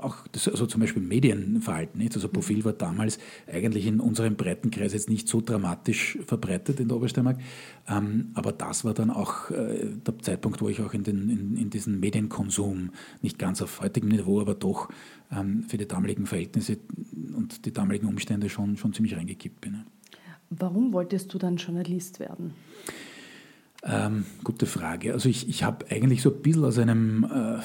auch das, also zum Beispiel Medienverhalten. Nicht? Also Profil war damals eigentlich in unserem Breitenkreis jetzt nicht so dramatisch verbreitet in der Obersteiermark. Ähm, aber das war dann auch äh, der Zeitpunkt, wo ich auch in, den, in, in diesen Medienkonsum, nicht ganz auf heutigem Niveau, aber doch ähm, für die damaligen Verhältnisse und die damaligen Umstände schon, schon ziemlich reingekippt bin. Warum wolltest du dann Journalist werden? Ähm, gute Frage. Also ich, ich habe eigentlich so ein bisschen aus einem äh,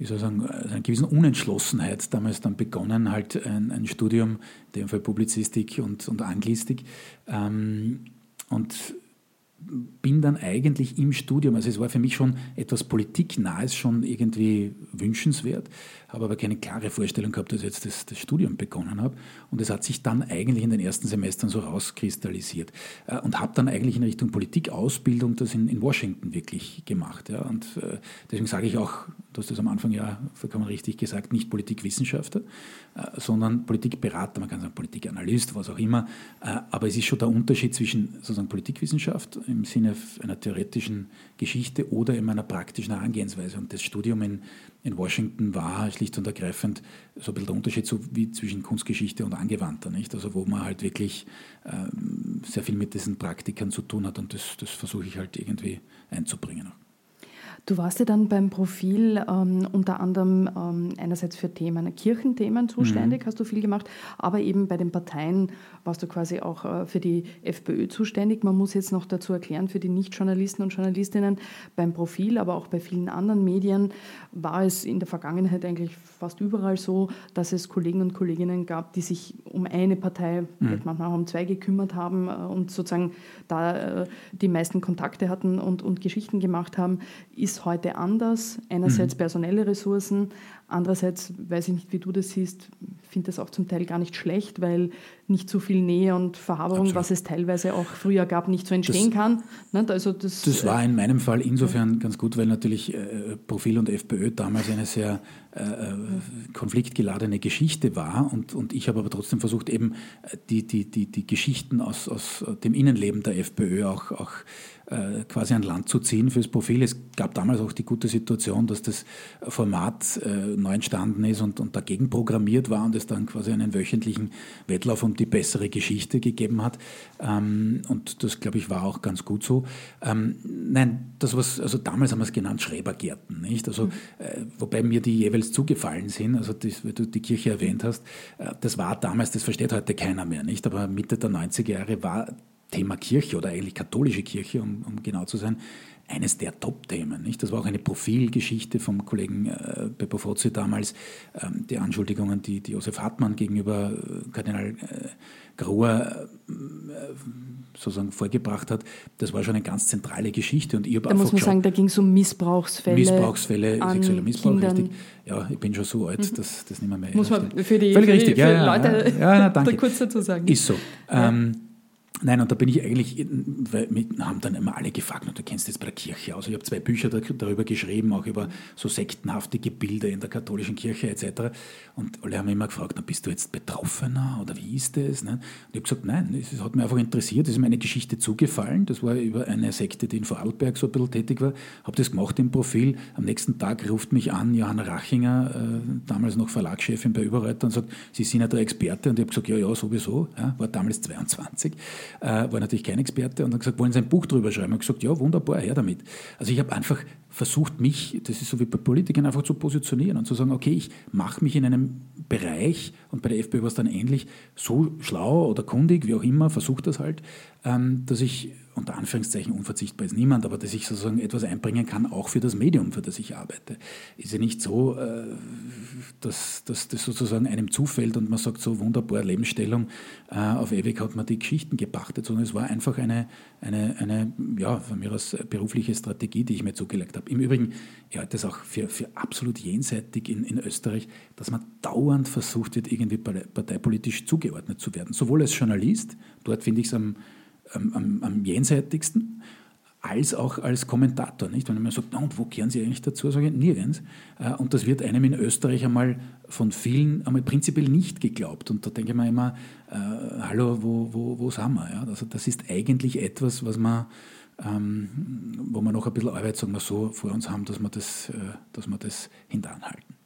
wie soll ich sagen, einer gewissen Unentschlossenheit damals dann begonnen, halt ein, ein Studium, in dem Fall Publizistik und, und Anglistik. Ähm, und bin dann eigentlich im Studium, also es war für mich schon etwas Politiknahes schon irgendwie wünschenswert, habe aber keine klare Vorstellung gehabt, dass ich jetzt das, das, Studium begonnen habe. Und es hat sich dann eigentlich in den ersten Semestern so rauskristallisiert. Äh, und habe dann eigentlich in Richtung Politikausbildung das in, in Washington wirklich gemacht. Ja. Und äh, deswegen sage ich auch, du hast das am Anfang ja vollkommen richtig gesagt, nicht Politikwissenschaftler, äh, sondern Politikberater, man kann sagen Politikanalyst, was auch immer. Aber es ist schon der Unterschied zwischen sozusagen Politikwissenschaft im Sinne einer theoretischen Geschichte oder in einer praktischen Herangehensweise. Und das Studium in, in Washington war schlicht und ergreifend so ein bisschen der Unterschied so wie zwischen Kunstgeschichte und Angewandter, nicht? Also wo man halt wirklich ähm, sehr viel mit diesen Praktikern zu tun hat und das, das versuche ich halt irgendwie einzubringen. Du warst ja dann beim Profil ähm, unter anderem ähm, einerseits für Themen, Kirchenthemen zuständig, mhm. hast du viel gemacht, aber eben bei den Parteien warst du quasi auch äh, für die FPÖ zuständig. Man muss jetzt noch dazu erklären, für die Nicht-Journalisten und Journalistinnen, beim Profil, aber auch bei vielen anderen Medien war es in der Vergangenheit eigentlich fast überall so, dass es Kollegen und Kolleginnen gab, die sich um eine Partei, mhm. manchmal auch um zwei gekümmert haben äh, und sozusagen da äh, die meisten Kontakte hatten und, und Geschichten gemacht haben. Ist heute anders. Einerseits mhm. personelle Ressourcen, andererseits, weiß ich nicht, wie du das siehst, finde das auch zum Teil gar nicht schlecht, weil nicht so viel Nähe und Verhaberung, Absolut. was es teilweise auch früher gab, nicht so entstehen das, kann. Also das, das war in meinem Fall insofern ganz gut, weil natürlich äh, Profil und FPÖ damals eine sehr äh, äh, konfliktgeladene Geschichte war und, und ich habe aber trotzdem versucht, eben äh, die, die, die, die Geschichten aus, aus dem Innenleben der FPÖ auch, auch äh, quasi an Land zu ziehen fürs Profil. Es gab damals auch die gute Situation, dass das Format äh, neu entstanden ist und, und dagegen programmiert war und es dann quasi einen wöchentlichen Wettlauf um die bessere Geschichte gegeben hat. Ähm, und das, glaube ich, war auch ganz gut so. Ähm, nein, das was, also damals haben wir es genannt Schrebergärten, nicht? Also, mhm. äh, wobei mir die jeweils zugefallen sind, also das, weil du die Kirche erwähnt hast, äh, das war damals, das versteht heute keiner mehr, nicht? Aber Mitte der 90er Jahre war Thema Kirche oder eigentlich katholische Kirche, um, um genau zu sein, eines der Top-Themen. Das war auch eine Profilgeschichte vom Kollegen äh, Beppo Fozzi damals, ähm, die Anschuldigungen, die, die Josef Hartmann gegenüber äh, Kardinal äh, Grohr äh, sozusagen vorgebracht hat, das war schon eine ganz zentrale Geschichte. Und ich da muss man geschaut, sagen, da ging es um Missbrauchsfälle. Missbrauchsfälle, sexueller Missbrauch, Kindern. richtig. Ja, ich bin schon so alt, mhm. dass das nicht mehr mehr Muss man für die, Völlig für richtig. Die, für ja, Leute ja, ja, na, kurz dazu sagen. Ist so. Ähm, Nein, und da bin ich eigentlich, weil wir haben dann immer alle gefragt, und du kennst jetzt bei der Kirche aus. Ich habe zwei Bücher darüber geschrieben, auch über so sektenhafte Gebilde in der katholischen Kirche etc. Und alle haben immer gefragt, na, bist du jetzt Betroffener oder wie ist das? Ne? Und ich habe gesagt, nein, es hat mich einfach interessiert, es ist mir eine Geschichte zugefallen. Das war über eine Sekte, die in Vorarlberg so ein bisschen tätig war. Habe das gemacht im Profil. Am nächsten Tag ruft mich an Johanna Rachinger, äh, damals noch Verlagschefin bei Überreiter, und sagt, Sie sind ja der Experte. Und ich habe gesagt, ja, ja, sowieso. Ja, war damals 22 äh, war natürlich kein Experte und hat gesagt, wollen Sie ein Buch drüber schreiben? Und gesagt, ja, wunderbar, her damit. Also ich habe einfach versucht, mich, das ist so wie bei Politikern, einfach zu positionieren und zu sagen, okay, ich mache mich in einem Bereich, und bei der FPÖ war es dann ähnlich, so schlau oder kundig, wie auch immer, versuche das halt, ähm, dass ich unter Anführungszeichen unverzichtbar ist niemand, aber dass ich sozusagen etwas einbringen kann, auch für das Medium, für das ich arbeite. Ist ja nicht so, äh, dass, dass das sozusagen einem zufällt und man sagt so wunderbar Lebensstellung, äh, auf ewig hat man die Geschichten gepachtet, sondern es war einfach eine, eine, eine ja, von mir aus berufliche Strategie, die ich mir zugelegt habe. Im Übrigen, ich halte das auch für, für absolut jenseitig in, in Österreich, dass man dauernd versucht wird, irgendwie parteipolitisch zugeordnet zu werden. Sowohl als Journalist, dort finde ich es am am, am, am jenseitigsten, als auch als Kommentator. Nicht? Wenn man sagt, na, und wo kehren Sie eigentlich dazu, sage ich, nirgends. Äh, und das wird einem in Österreich einmal von vielen einmal prinzipiell nicht geglaubt. Und da denke ich mir immer, äh, hallo, wo, wo, wo sind wir? Ja? Also das ist eigentlich etwas, was man, ähm, wo wir noch ein bisschen Arbeit, sagen wir so, vor uns haben, dass wir das, äh, dass wir das hintanhalten.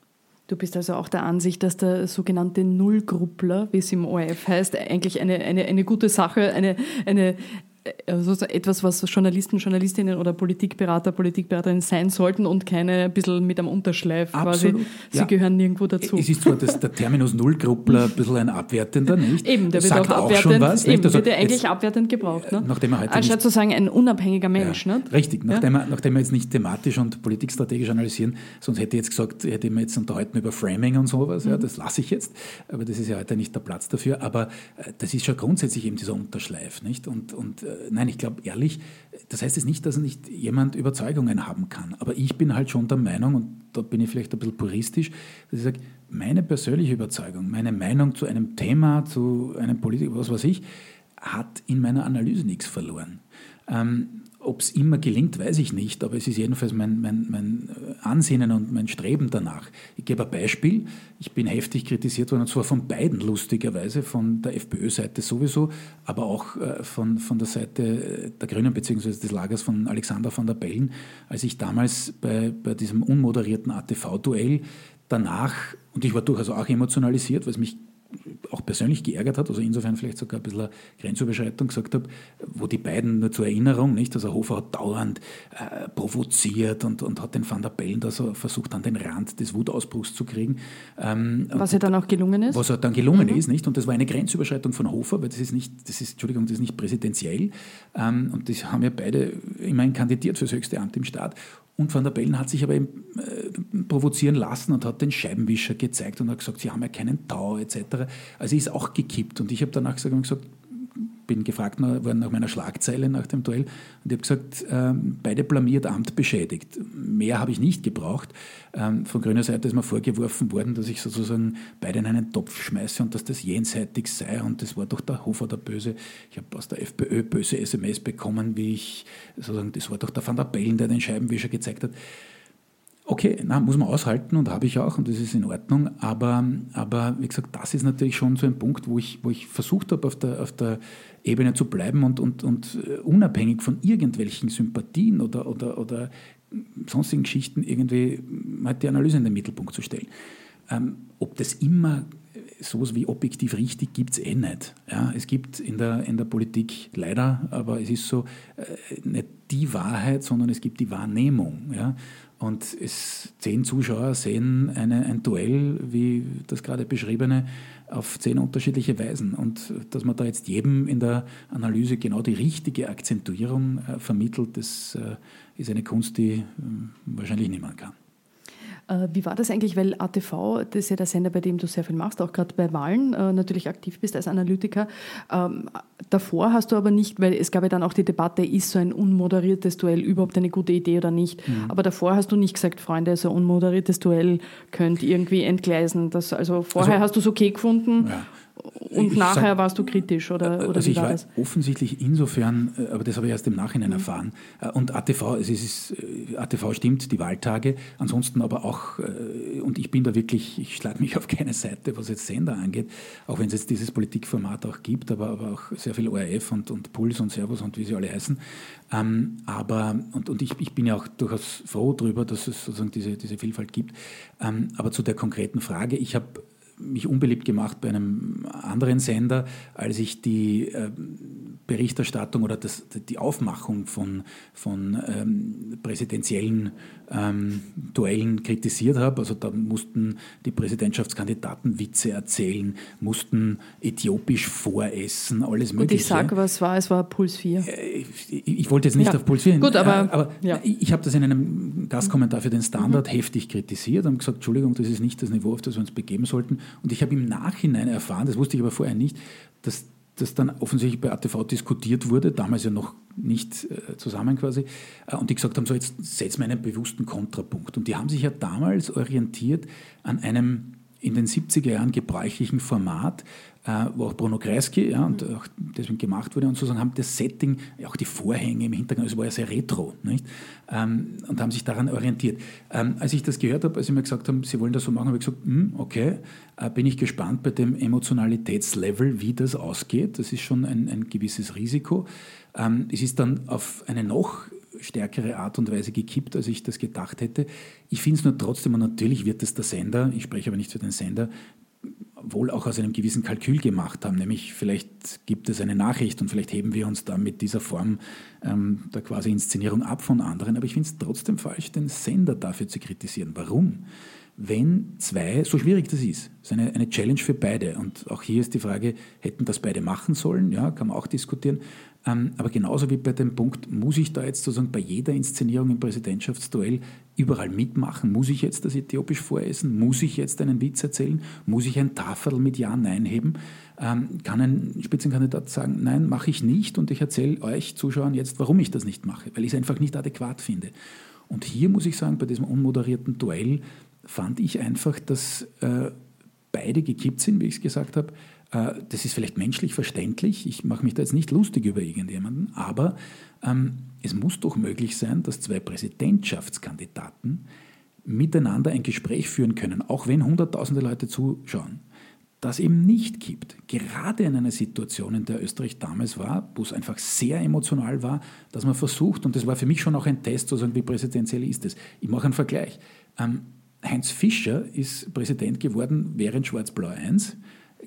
Du bist also auch der Ansicht, dass der sogenannte Nullgruppler, wie es im ORF heißt, eigentlich eine, eine, eine gute Sache, eine, eine, also etwas, was Journalisten, Journalistinnen oder Politikberater, Politikberaterinnen sein sollten und keine ein bisschen mit einem Unterschleif Absolut. quasi. Sie ja. gehören nirgendwo dazu. Es ist zwar das, der Terminus Nullgruppler ein bisschen ein abwertender, nicht? Eben, der wird auch abwertend, was, eben, also wird ja eigentlich jetzt, abwertend gebraucht. Ne? Nachdem er heute Anstatt zu sagen, ein unabhängiger Mensch. Ja, richtig, nachdem, wir, nachdem wir jetzt nicht thematisch und politikstrategisch analysieren, sonst hätte ich jetzt gesagt, hätte ich mir jetzt unterhalten über Framing und sowas, mhm. ja, das lasse ich jetzt, aber das ist ja heute nicht der Platz dafür, aber äh, das ist schon grundsätzlich eben dieser Unterschleif, nicht? Und, und äh, nein, ich glaube ehrlich, das heißt jetzt nicht, dass nicht jemand Überzeugungen haben kann. Aber ich bin halt schon der Meinung, und da bin ich vielleicht ein bisschen puristisch, dass ich sage, meine persönliche Überzeugung, meine Meinung zu einem Thema, zu einem Politiker, was weiß ich, hat in meiner Analyse nichts verloren. Ähm, ob es immer gelingt, weiß ich nicht, aber es ist jedenfalls mein, mein, mein Ansinnen und mein Streben danach. Ich gebe ein Beispiel. Ich bin heftig kritisiert worden, und zwar von beiden lustigerweise, von der FPÖ-Seite sowieso, aber auch äh, von, von der Seite der Grünen bzw. des Lagers von Alexander van der Bellen, als ich damals bei, bei diesem unmoderierten ATV-Duell danach, und ich war durchaus auch emotionalisiert, weil es mich auch persönlich geärgert hat, also insofern vielleicht sogar ein bisschen eine Grenzüberschreitung gesagt habe, wo die beiden nur zur Erinnerung, nicht? Also Hofer hat dauernd äh, provoziert und, und hat den Van der Bellen da so versucht, an den Rand des Wutausbruchs zu kriegen. Ähm, was ja dann auch gelungen ist. Was ja dann gelungen mhm. ist, nicht? Und das war eine Grenzüberschreitung von Hofer, weil das ist nicht, das ist, Entschuldigung, das ist nicht präsidentiell. Ähm, und das haben ja beide immerhin kandidiert für das höchste Amt im Staat. Und Van der Bellen hat sich aber eben, äh, provozieren lassen und hat den Scheibenwischer gezeigt und hat gesagt, sie haben ja keinen Tau etc. Also ist auch gekippt. Und ich habe danach gesagt, gesagt bin gefragt worden nach meiner Schlagzeile nach dem Duell und ich habe gesagt, ähm, beide blamiert, Amt beschädigt. Mehr habe ich nicht gebraucht. Ähm, von grüner Seite ist mir vorgeworfen worden, dass ich sozusagen beide in einen Topf schmeiße und dass das jenseitig sei und das war doch der Hofer der Böse. Ich habe aus der FPÖ böse SMS bekommen, wie ich sozusagen, das war doch der Van der Bellen, der den Scheibenwischer gezeigt hat. Okay, na, muss man aushalten und habe ich auch und das ist in Ordnung. Aber, aber wie gesagt, das ist natürlich schon so ein Punkt, wo ich, wo ich versucht habe, auf der, auf der Ebene zu bleiben und, und, und äh, unabhängig von irgendwelchen Sympathien oder, oder, oder sonstigen Geschichten irgendwie halt die Analyse in den Mittelpunkt zu stellen. Ähm, ob das immer sowas wie objektiv richtig gibt es eh nicht. Ja, es gibt in der, in der Politik leider, aber es ist so, äh, nicht die Wahrheit, sondern es gibt die Wahrnehmung. Ja? Und es, zehn Zuschauer sehen eine, ein Duell, wie das gerade beschriebene, auf zehn unterschiedliche Weisen. Und dass man da jetzt jedem in der Analyse genau die richtige Akzentuierung äh, vermittelt, das äh, ist eine Kunst, die äh, wahrscheinlich niemand kann. Äh, wie war das eigentlich? Weil ATV, das ist ja der Sender, bei dem du sehr viel machst, auch gerade bei Wahlen äh, natürlich aktiv bist als Analytiker. Ähm, davor hast du aber nicht, weil es gab ja dann auch die Debatte, ist so ein unmoderiertes Duell überhaupt eine gute Idee oder nicht? Mhm. Aber davor hast du nicht gesagt, Freunde, so ein unmoderiertes Duell könnte irgendwie entgleisen. Das, also vorher also, hast du es okay gefunden. Ja. Und ich nachher sag, warst du kritisch oder, oder also wie war, war das? Offensichtlich insofern, äh, aber das habe ich erst im Nachhinein mhm. erfahren. Äh, und ATV, es ist, äh, ATV stimmt, die Wahltage, ansonsten aber auch, und ich bin da wirklich, ich schlage mich auf keine Seite, was jetzt Sender angeht, auch wenn es jetzt dieses Politikformat auch gibt, aber, aber auch sehr viel ORF und, und Puls und Servus und wie sie alle heißen. Ähm, aber, und, und ich, ich bin ja auch durchaus froh darüber, dass es sozusagen diese, diese Vielfalt gibt. Ähm, aber zu der konkreten Frage, ich habe mich unbeliebt gemacht bei einem anderen Sender, als ich die äh, Berichterstattung oder das, die Aufmachung von, von ähm, präsidentiellen ähm, Duellen kritisiert habe. Also da mussten die Präsidentschaftskandidaten Witze erzählen, mussten äthiopisch voressen, alles Mögliche. Und ich sage, was war, es war Puls 4. Äh, ich, ich wollte jetzt nicht ja. auf Puls 4 Gut, aber, aber ja. ich habe das in einem Gastkommentar für den Standard mhm. heftig kritisiert und gesagt, Entschuldigung, das ist nicht das Niveau, auf das wir uns begeben sollten. Und ich habe im Nachhinein erfahren, das wusste ich aber vorher nicht, dass das dann offensichtlich bei ATV diskutiert wurde, damals ja noch nicht äh, zusammen quasi, äh, und die gesagt haben, so jetzt setzen wir einen bewussten Kontrapunkt. Und die haben sich ja damals orientiert an einem in den 70er Jahren gebräuchlichen Format, wo auch Bruno Kreisky ja, und auch deswegen gemacht wurde und sozusagen haben das Setting, auch die Vorhänge im Hintergrund, es war ja sehr retro, nicht? Ähm, und haben sich daran orientiert. Ähm, als ich das gehört habe, als sie mir gesagt haben, sie wollen das so machen, habe ich gesagt, hm, okay, äh, bin ich gespannt bei dem Emotionalitätslevel, wie das ausgeht. Das ist schon ein, ein gewisses Risiko. Ähm, es ist dann auf eine noch stärkere Art und Weise gekippt, als ich das gedacht hätte. Ich finde es nur trotzdem, und natürlich wird es der Sender, ich spreche aber nicht für den Sender, wohl auch aus einem gewissen Kalkül gemacht haben, nämlich vielleicht gibt es eine Nachricht und vielleicht heben wir uns da mit dieser Form ähm, der quasi Inszenierung ab von anderen, aber ich finde es trotzdem falsch, den Sender dafür zu kritisieren. Warum? Wenn zwei, so schwierig das ist, ist eine, eine Challenge für beide. Und auch hier ist die Frage, hätten das beide machen sollen, ja, kann man auch diskutieren, aber genauso wie bei dem Punkt, muss ich da jetzt sozusagen bei jeder Inszenierung im Präsidentschaftsduell überall mitmachen? Muss ich jetzt das Äthiopisch voressen? Muss ich jetzt einen Witz erzählen? Muss ich ein Tafel mit Ja, Nein heben? Ähm, kann ein Spitzenkandidat sagen, nein, mache ich nicht und ich erzähle euch Zuschauern jetzt, warum ich das nicht mache, weil ich es einfach nicht adäquat finde. Und hier muss ich sagen, bei diesem unmoderierten Duell fand ich einfach, dass äh, beide gekippt sind, wie ich es gesagt habe, das ist vielleicht menschlich verständlich, ich mache mich da jetzt nicht lustig über irgendjemanden, aber ähm, es muss doch möglich sein, dass zwei Präsidentschaftskandidaten miteinander ein Gespräch führen können, auch wenn hunderttausende Leute zuschauen. Das eben nicht gibt. Gerade in einer Situation, in der Österreich damals war, wo es einfach sehr emotional war, dass man versucht, und das war für mich schon auch ein Test, sozusagen, wie präsidentiell ist es. Ich mache einen Vergleich. Ähm, Heinz Fischer ist Präsident geworden während Schwarz-Blau 1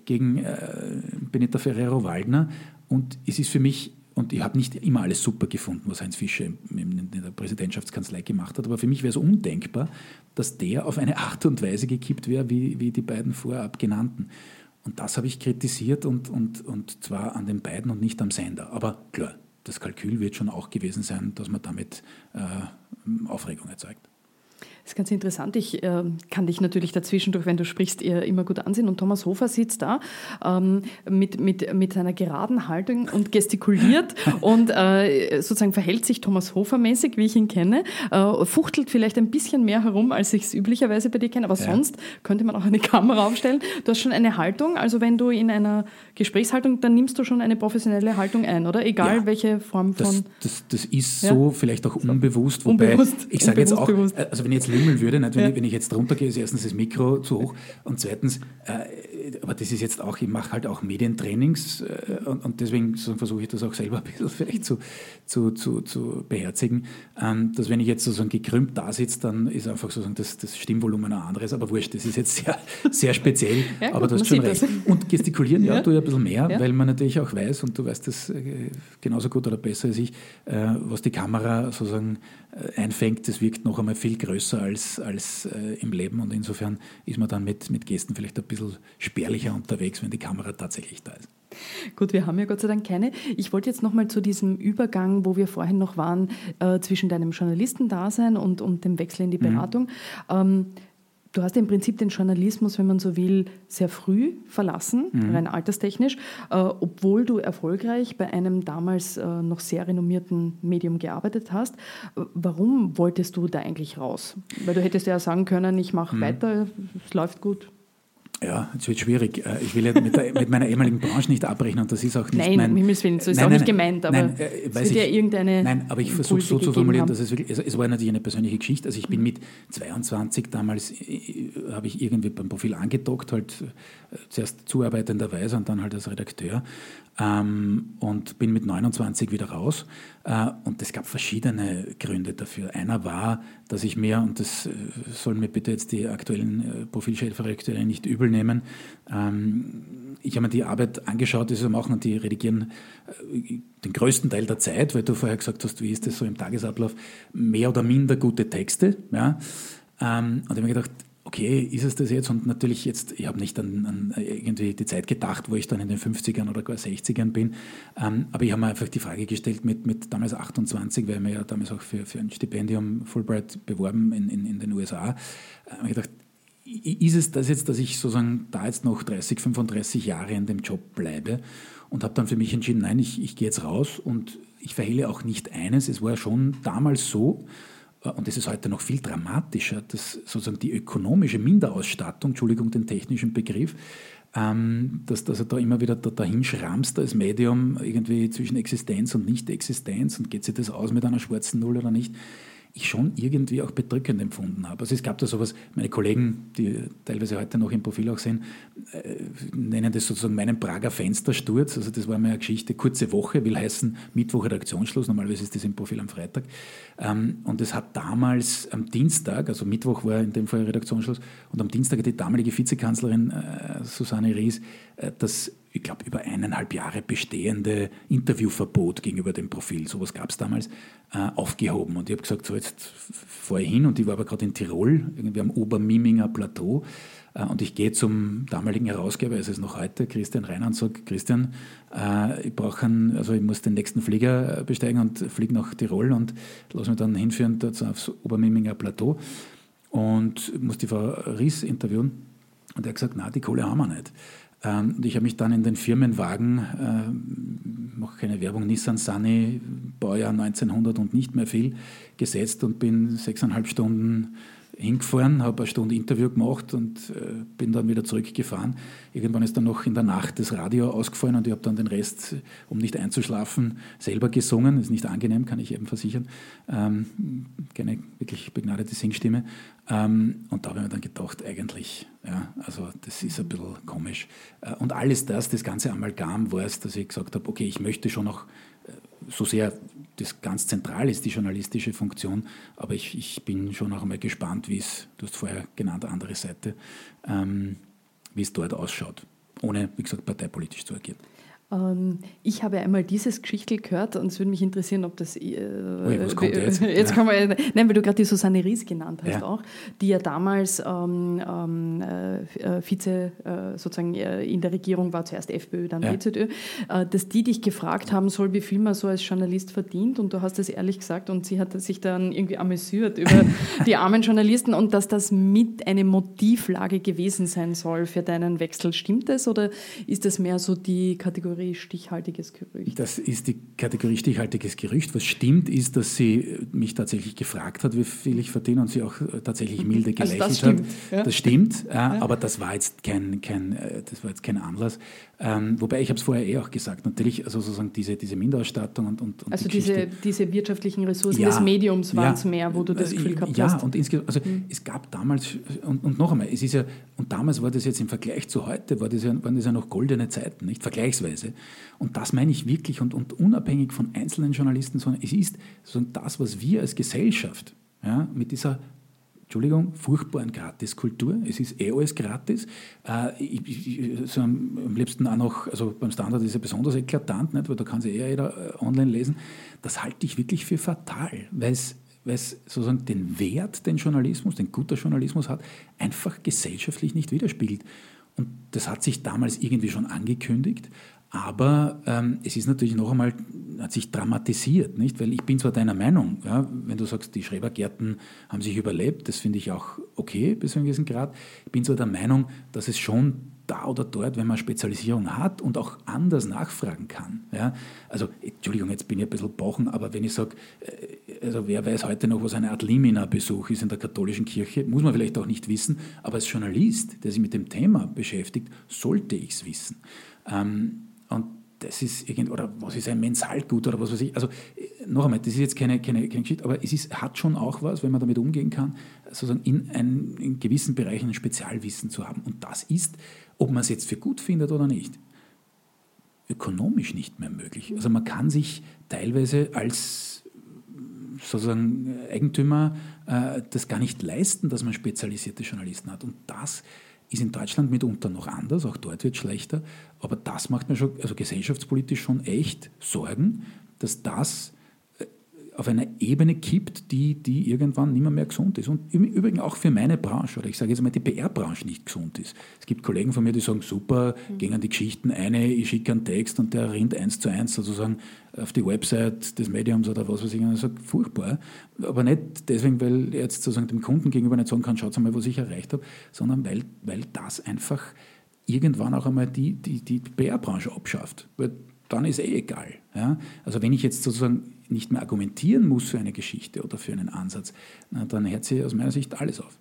gegen äh, Benita Ferrero-Waldner. Und es ist für mich, und ich habe nicht immer alles super gefunden, was Heinz Fischer in, der Präsidentschaftskanzlei gemacht hat, aber für mich wäre es undenkbar, dass der auf eine Art und Weise gekippt wäre, wie, wie die beiden vorab genannten. Und das habe ich kritisiert und, und, und zwar an den beiden und nicht am Sender. Aber klar, das Kalkül wird schon auch gewesen sein, dass man damit äh, Aufregung erzeugt. Das ist ganz interessant. Ich äh, kann dich natürlich dazwischendurch, wenn du sprichst, immer gut ansehen. Und Thomas Hofer sitzt da ähm, mit, mit, mit seiner geraden Haltung und gestikuliert und äh, sozusagen verhält sich Thomas Hofer mäßig, wie ich ihn kenne, äh, fuchtelt vielleicht ein bisschen mehr herum, als ich es üblicherweise bei dir kenne. Aber ja. sonst könnte man auch eine Kamera aufstellen. Du hast schon eine Haltung. Also wenn du in einer Gesprächshaltung, dann nimmst du schon eine professionelle Haltung ein, oder? Egal ja. welche Form von. Das, das, das ist ja. so, vielleicht auch unbewusst. Wobei, unbewusst. ich sage jetzt auch, bewusst. also wenn ich jetzt lümmeln würde, nicht, wenn, ja. ich, wenn ich jetzt runtergehe, ist erstens das Mikro zu hoch und zweitens, äh, aber das ist jetzt auch, ich mache halt auch Medientrainings äh, und, und, deswegen so versuche ich das auch selber ein bisschen vielleicht zu, zu, zu, zu beherzigen, ähm, dass wenn ich jetzt sozusagen gekrümmt da sitze, dann ist einfach sozusagen das, das Stimmvolumen ein anderes, aber wurscht, das ist jetzt sehr, sehr speziell, ja, aber du hast schon recht. Das. Und gestikulieren, ja, ja, tue ich ein bisschen mehr, weil man natürlich auch weiß, und du weißt das äh, genauso gut oder besser als ich, äh, was die Kamera sozusagen äh, einfängt, das wirkt noch einmal viel größer als, als äh, im Leben. Und insofern ist man dann mit, mit Gästen vielleicht ein bisschen spärlicher unterwegs, wenn die Kamera tatsächlich da ist. Gut, wir haben ja Gott sei Dank keine. Ich wollte jetzt nochmal zu diesem Übergang, wo wir vorhin noch waren, äh, zwischen deinem Journalistendasein und, und dem Wechsel in die mhm. Beratung. Mhm. Ähm, Du hast im Prinzip den Journalismus, wenn man so will, sehr früh verlassen, mhm. rein alterstechnisch, äh, obwohl du erfolgreich bei einem damals äh, noch sehr renommierten Medium gearbeitet hast. Warum wolltest du da eigentlich raus? Weil du hättest ja sagen können, ich mache mhm. weiter, es läuft gut. Ja, es wird schwierig. Äh, ich will ja mit, der, mit, meiner ehemaligen Branche nicht abrechnen und das ist auch nicht nein, mein... Nein, Willen, so ist nein, auch nein, nicht gemeint, aber nein, äh, es wird ja irgendeine Nein, aber ich versuche so zu formulieren, dass es wirklich... Also es war natürlich eine persönliche Geschichte. Also ich bin mit 22 damals, äh, habe ich irgendwie beim Profil angedockt, halt äh, zuerst zuarbeitenderweise und dann halt als Redakteur ähm, und bin mit 29 wieder raus. Äh, und es gab verschiedene Gründe dafür. Einer war, dass ich mir, und das äh, sollen mir bitte jetzt die aktuellen äh, Profilchefredakteure nicht übel nehmen, ähm, ich habe mir die Arbeit angeschaut, die sie machen, und die redigieren den größten Teil der Zeit, weil du vorher gesagt hast, wie ist das so im Tagesablauf, mehr oder minder gute Texte. Ja? Ähm, und ich habe mir gedacht, okay, ist es das jetzt? Und natürlich jetzt, ich habe nicht an, an, irgendwie die Zeit gedacht, wo ich dann in den 50ern oder gar 60ern bin, ähm, aber ich habe mir einfach die Frage gestellt mit, mit damals 28, weil wir ja damals auch für, für ein Stipendium Fulbright beworben in, in, in den USA, äh, habe ich gedacht, ist es das jetzt, dass ich sozusagen da jetzt noch 30, 35 Jahre in dem Job bleibe? Und habe dann für mich entschieden, nein, ich, ich gehe jetzt raus und ich verhehle auch nicht eines, es war schon damals so, und das ist heute noch viel dramatischer, dass sozusagen die ökonomische Minderausstattung, Entschuldigung den technischen Begriff, ähm, dass, dass er da immer wieder da, dahin schrammst als Medium irgendwie zwischen Existenz und Nicht-Existenz und geht sich das aus mit einer schwarzen Null oder nicht, ich schon irgendwie auch bedrückend empfunden habe. Also es gab da sowas, meine Kollegen, die teilweise heute noch im Profil auch sind, äh, nennen das sozusagen meinen Prager Fenstersturz. Also das war meine Geschichte, kurze Woche, will heißen Mittwoch Redaktionsschluss, normalerweise ist das im Profil am Freitag. Ähm, und es hat damals am Dienstag, also Mittwoch war in dem Fall Redaktionsschluss, und am Dienstag hat die damalige Vizekanzlerin äh, Susanne Ries äh, das ich glaube, über eineinhalb Jahre bestehende Interviewverbot gegenüber dem Profil, sowas gab es damals, äh, aufgehoben. Und ich habe gesagt, so jetzt fahre ich hin und ich war aber gerade in Tirol, irgendwie am Obermiminger Plateau. Äh, und ich gehe zum damaligen Herausgeber, es ist noch heute, Christian Reiner, und sage, Christian, äh, ich brauche also ich muss den nächsten Flieger besteigen und fliege nach Tirol und lass mich dann hinführen dort aufs Obermiminger Plateau und muss die Frau Ries interviewen. Und er hat gesagt, na, die Kohle haben wir nicht. Ähm, und ich habe mich dann in den Firmenwagen, äh, mache keine Werbung, Nissan Sunny, Baujahr 1900 und nicht mehr viel, gesetzt und bin sechseinhalb Stunden hingefahren, habe eine Stunde Interview gemacht und äh, bin dann wieder zurückgefahren. Irgendwann ist dann noch in der Nacht das Radio ausgefallen und ich habe dann den Rest, um nicht einzuschlafen, selber gesungen. Ist nicht angenehm, kann ich eben versichern. Ähm, keine wirklich begnadete Singstimme. Ähm, und da habe ich mir dann gedacht, eigentlich, ja, also das ist ein bisschen komisch. Äh, und alles das, das ganze Amalgam war es, dass ich gesagt habe, okay, ich möchte schon noch äh, so sehr das ganz zentral ist, die journalistische Funktion. Aber ich, ich bin schon auch einmal gespannt, wie es, du hast vorher genannt, andere Seite, ähm, wie es dort ausschaut, ohne, wie gesagt, parteipolitisch zu agieren. Ähm, ich habe einmal dieses Geschichtel gehört und es würde mich interessieren, ob das. Äh, Ui, was kommt jetzt? jetzt ja. wir, nein, weil du gerade die Susanne Ries genannt hast ja. auch, die ja damals ähm, ähm, äh, Vize äh, sozusagen äh, in der Regierung war, zuerst FPÖ, dann ja. DZÖ, äh, dass die dich gefragt haben soll, wie viel man so als Journalist verdient und du hast das ehrlich gesagt und sie hat sich dann irgendwie amüsiert über die armen Journalisten und dass das mit eine Motivlage gewesen sein soll für deinen Wechsel. Stimmt das oder ist das mehr so die Kategorie? Kategorie stichhaltiges Gerücht. Das ist die Kategorie stichhaltiges Gerücht. Was stimmt, ist, dass sie mich tatsächlich gefragt hat, wie viel ich verdiene und sie auch äh, tatsächlich milde gelächelt also das stimmt, hat. Ja? Das stimmt, ja, aber das war jetzt kein, kein, äh, das war jetzt kein Anlass. Ähm, wobei ich habe es vorher eh auch gesagt, natürlich, also sozusagen diese, diese Minderausstattung und, und, und Also die diese, diese wirtschaftlichen Ressourcen ja, des Mediums waren es mehr, wo du das Gefühl gehabt ja, hast. Ja, und insgesamt, also mhm. es gab damals, und, und noch einmal, es ist ja, und damals war das jetzt im Vergleich zu heute, war das ja, waren das ja noch goldene Zeiten, nicht vergleichsweise. Und das meine ich wirklich und, und unabhängig von einzelnen Journalisten, sondern es ist das, was wir als Gesellschaft ja, mit dieser Entschuldigung, furchtbaren Gratiskultur. Es ist eh alles gratis. Äh, ich, ich, so am, am, liebsten auch noch, also beim Standard ist ja besonders eklatant, nicht, weil da kann sich eh jeder äh, online lesen. Das halte ich wirklich für fatal, weil es sozusagen den Wert, den Journalismus, den guter Journalismus hat, einfach gesellschaftlich nicht widerspiegelt. Und das hat sich damals irgendwie schon angekündigt, aber ähm, es ist natürlich noch einmal, hat sich dramatisiert, nicht? Weil ich bin zwar deiner Meinung, ja, wenn du sagst, die Schrebergärten haben sich überlebt, das finde ich auch okay bis zu einem gewissen Grad. Ich bin zwar der Meinung, dass es schon da oder dort, wenn man Spezialisierung hat und auch anders nachfragen kann. Ja? Also, Entschuldigung, jetzt bin ich ein bisschen bochen, aber wenn ich sage, äh, also wer weiß heute noch, was eine Art Limina-Besuch ist in der katholischen Kirche, muss man vielleicht auch nicht wissen, aber als Journalist, der sich mit dem Thema beschäftigt, sollte ich es wissen. Ähm, das ist irgend, oder was ist ein Mensalgut oder was weiß ich. Also noch einmal, das ist jetzt keine, keine, keine Geschichte, aber es ist, hat schon auch was, wenn man damit umgehen kann, sozusagen in, ein, in gewissen Bereichen ein Spezialwissen zu haben. Und das ist, ob man es jetzt für gut findet oder nicht, ökonomisch nicht mehr möglich. Also man kann sich teilweise als sozusagen Eigentümer äh, das gar nicht leisten, dass man spezialisierte Journalisten hat. Und das ist in Deutschland mitunter noch anders, auch dort wird es schlechter, aber das macht mir schon, also gesellschaftspolitisch schon echt Sorgen, dass das auf einer Ebene kippt, die, die irgendwann nicht mehr, mehr gesund ist. Und im Übrigen auch für meine Branche, oder ich sage jetzt mal, die PR-Branche nicht gesund ist. Es gibt Kollegen von mir, die sagen, super, mhm. gehen an die Geschichten eine, ich schicke einen Text und der rinnt eins zu eins sozusagen auf die Website des Mediums oder was weiß ich. Und ich sage, furchtbar. Aber nicht deswegen, weil er jetzt sozusagen dem Kunden gegenüber nicht sagen kann, schaut mal, was ich erreicht habe, sondern weil, weil das einfach irgendwann auch einmal die, die, die PR-Branche abschafft. Weil dann ist eh egal. Ja? Also wenn ich jetzt sozusagen nicht mehr argumentieren muss für eine Geschichte oder für einen Ansatz, dann hört sie aus meiner Sicht alles auf.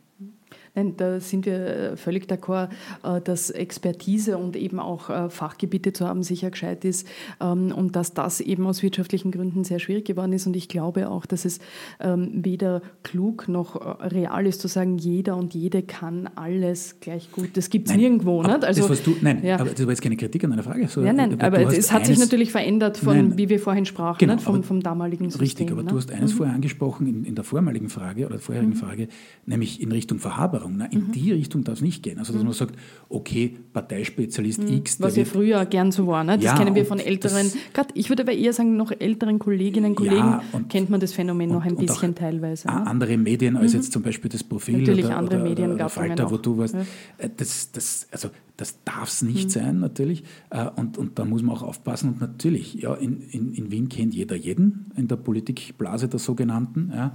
Nein, da sind wir völlig d'accord, äh, dass Expertise und eben auch äh, Fachgebiete zu haben sicher gescheit ist ähm, und dass das eben aus wirtschaftlichen Gründen sehr schwierig geworden ist. Und ich glaube auch, dass es ähm, weder klug noch äh, real ist zu sagen, jeder und jede kann alles gleich gut. Das gibt es nirgendwo. Nicht? Also, das, du, nein, ja. aber das war jetzt keine Kritik an deiner Frage. So, ja, nein, aber es hat sich natürlich verändert von, nein, wie wir vorhin sprachen, genau, nicht? Vom, vom damaligen System. Richtig, aber ne? du hast eines mhm. vorher angesprochen in, in, der vormaligen Frage oder der vorherigen mhm. Frage, nämlich in Richtung Verhaberung. Veränderung. Na, in mhm. die Richtung darf es nicht gehen. Also, dass mhm. man sagt, okay, Parteispezialist mhm. X. Was ja früher gern so war. Ne? Das ja, kennen wir von älteren, gerade ich würde aber eher sagen, noch älteren Kolleginnen und Kollegen ja, und, kennt man das Phänomen und, noch ein bisschen teilweise. Ne? Andere Medien als mhm. jetzt zum Beispiel das Profil natürlich oder, andere oder, Medien oder Falter, wo du warst. Äh, das, das, also, das darf es nicht mhm. sein, natürlich. Äh, und, und da muss man auch aufpassen. Und natürlich, ja, in, in, in Wien kennt jeder jeden, in der Politikblase der sogenannten, ja,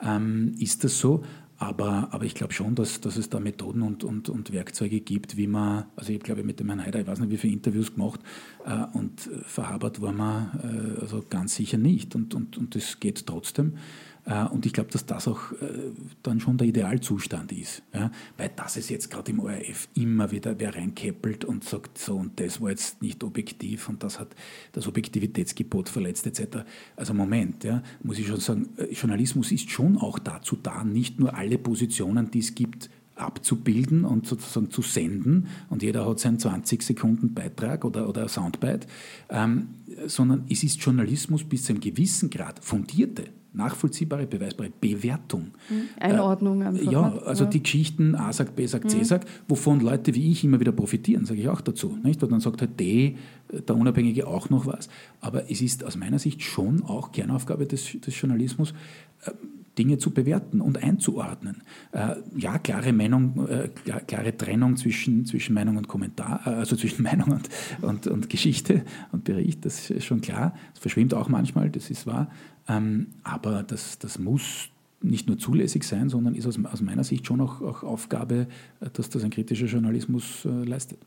ähm, ist das so. Aber, aber ich glaube schon, dass, dass es da Methoden und, und, und Werkzeuge gibt, wie man, also ich glaube mit dem Herrn Heider, ich weiß nicht, wie viele Interviews gemacht äh, und verhabert war man äh, also ganz sicher nicht. Und, und, und das geht trotzdem. Äh, und ich glaube, dass das auch äh, dann schon der Idealzustand ist. Ja? Weil das ist jetzt gerade im ORF immer wieder wer reinkeppelt und sagt, so und das war jetzt nicht objektiv und das hat das Objektivitätsgebot verletzt etc. Also Moment, ja, muss ich schon sagen, äh, Journalismus ist schon auch dazu da, nicht nur alle Positionen, die es gibt, abzubilden und sozusagen zu senden und jeder hat seinen 20 Sekunden Beitrag oder, oder Soundbite, ähm, sondern es ist Journalismus bis zu einem gewissen Grad fundierte nachvollziehbare, beweisbare Bewertung. Mhm. Einordnung äh, einfach. Ja, also ja. die Geschichten A sagt, B sagt, C mhm. sagt, wovon Leute wie ich immer wieder profitieren, sage ich auch dazu. Nicht? Weil dann sagt halt D, der Unabhängige auch noch was. Aber es ist aus meiner Sicht schon auch Kernaufgabe des, des Journalismus, äh, Dinge zu bewerten und einzuordnen. Äh, ja, klare Meinung, äh, klare Trennung zwischen, zwischen Meinung und Kommentar, äh, also zwischen Meinung und, und, und Geschichte und Bericht, das ist schon klar. Das verschwimmt auch manchmal, das ist wahr. Ähm, aber das, das muss nicht nur zulässig sein, sondern ist aus, aus meiner Sicht schon auch, auch Aufgabe, äh, dass das ein kritischer Journalismus äh, leistet.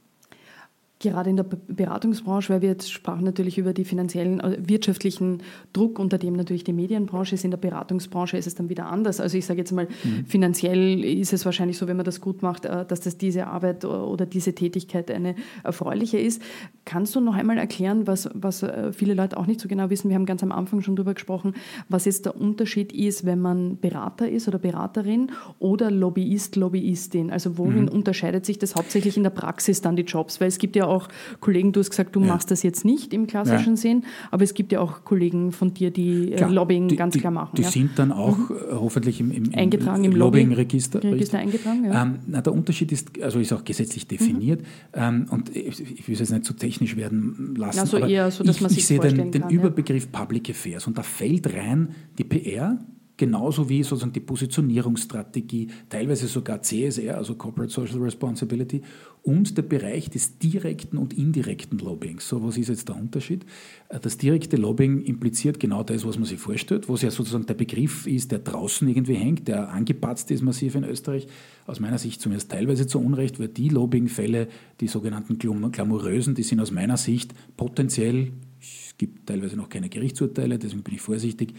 Gerade in der Beratungsbranche, weil wir jetzt sprachen natürlich über die finanziellen, äh, wirtschaftlichen Druck, unter dem natürlich die Medienbranche ist. In der Beratungsbranche ist es dann wieder anders. Also ich sage jetzt mal, mhm. finanziell ist es wahrscheinlich so, wenn man das gut macht, äh, dass das diese Arbeit oder diese Tätigkeit eine erfreuliche ist. Kannst du noch einmal erklären, was, was äh, viele Leute auch nicht so genau wissen? Wir haben ganz am Anfang schon darüber gesprochen, was jetzt der Unterschied ist, wenn man Berater ist oder Beraterin oder Lobbyist, Lobbyistin. Also worin mhm. unterscheidet sich das hauptsächlich in der Praxis dann die Jobs? Weil es gibt ja auch Kollegen, du hast gesagt, du ja. machst das jetzt nicht im klassischen ja. Sinn, aber es gibt ja auch Kollegen von dir, die äh, klar, Lobbying die, ganz die, klar machen. Die ja. sind dann auch mhm. Äh, hoffentlich im, im, eingetragen im Lobbying-Register. Register eingetragen, ja. Ähm, na, der Unterschied ist, also ist auch gesetzlich definiert mhm. ähm, und ich, ich will es jetzt nicht zu so technisch werden lassen, also aber eher so, dass ich, man sich ich sehe den, den Überbegriff Public Affairs und da fällt rein die PR, genauso wie sozusagen die Positionierungsstrategie, teilweise sogar CSR, also Corporate Social Responsibility, und der Bereich des direkten und indirekten Lobbyings. So, was ist jetzt der Unterschied? Äh, das direkte Lobbying impliziert genau das, was man sich vorstellt, wo es ja sozusagen der Begriff ist, der draußen irgendwie hängt, der angepatzt ist massiv in Österreich, aus meiner Sicht zumindest teilweise zu Unrecht, weil die Lobbyingfälle, die sogenannten glamourösen, die sind aus meiner Sicht potenziell, es gibt teilweise noch keine Gerichtsurteile, deswegen bin ich vorsichtig,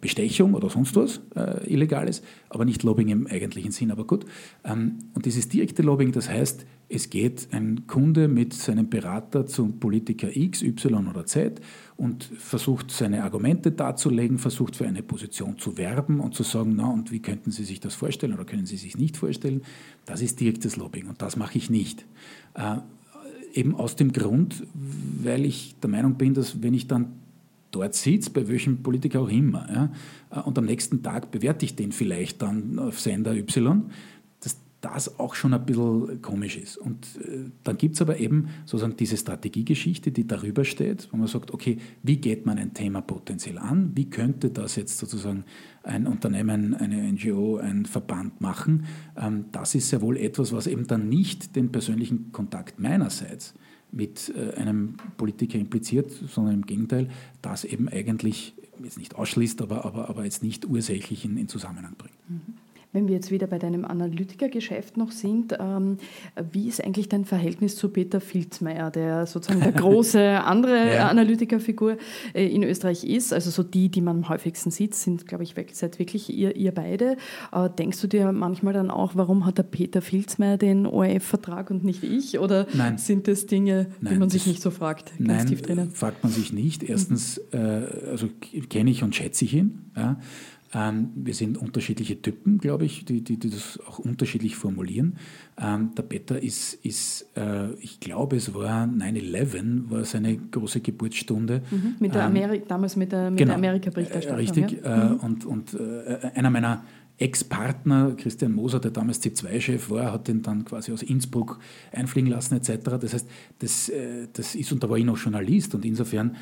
Bestechung oder sonst was äh, Illegales, aber nicht Lobbying im eigentlichen Sinn, aber gut. Ähm, und dieses direkte Lobbying, das heißt, es geht ein Kunde mit seinem Berater zum Politiker X, Y oder Z und versucht seine Argumente darzulegen, versucht für eine Position zu werben und zu sagen, na und wie könnten Sie sich das vorstellen oder können Sie sich nicht vorstellen? Das ist direktes Lobbying und das mache ich nicht. Äh, eben aus dem Grund, weil ich der Meinung bin, dass wenn ich dann dort sitzt, bei welchem Politiker auch immer. Ja, und am nächsten Tag bewerte ich den vielleicht dann auf Sender Y, dass das auch schon ein bisschen komisch ist. Und äh, dann gibt es aber eben sozusagen diese Strategiegeschichte, die darüber steht, wo man sagt, okay, wie geht man ein Thema potenziell an? Wie könnte das jetzt sozusagen ein Unternehmen, eine NGO, ein Verband machen? Ähm, das ist sehr wohl etwas, was eben dann nicht den persönlichen Kontakt meinerseits mit äh, einem Politiker impliziert, sondern im Gegenteil, das eben eigentlich jetzt nicht ausschließt, aber, aber, aber jetzt nicht ursächlich in, in Zusammenhang bringt. Mhm. Wenn wir jetzt wieder bei deinem Analytikergeschäft noch sind, ähm, wie ist eigentlich dein Verhältnis zu Peter Filzmeier, der sozusagen der große andere ja. Analytikerfigur äh, in Österreich ist? Also so die, die man am häufigsten sieht, sind, glaube ich, seid wirklich ihr, ihr beide. Äh, denkst du dir manchmal dann auch, warum hat der Peter Filzmeier den ORF-Vertrag und nicht ich? Oder Nein. sind das Dinge, Nein, die man sich nicht so fragt? Ganz Nein, tief drinnen? fragt man sich nicht. Erstens, mhm. äh, also kenne ich und schätze ich ihn. Ja. Ähm, wir sind unterschiedliche Typen, glaube ich, die, die, die, das auch unterschiedlich formulieren. Ähm, der Peter ist, ist äh, ich glaube, es war 9-11, war seine große Geburtsstunde. Mhm, mit der ähm, damals mit der, mit genau, der Amerika-Berichterstattung. Äh, richtig, ja? äh, mhm. und, und äh, einer meiner Ex-Partner, Christian Moser, der damals C2-Chef war, hat den dann quasi aus Innsbruck einfliegen lassen etc. Das heißt, das, äh, das ist, und da war ich noch Journalist und insofern,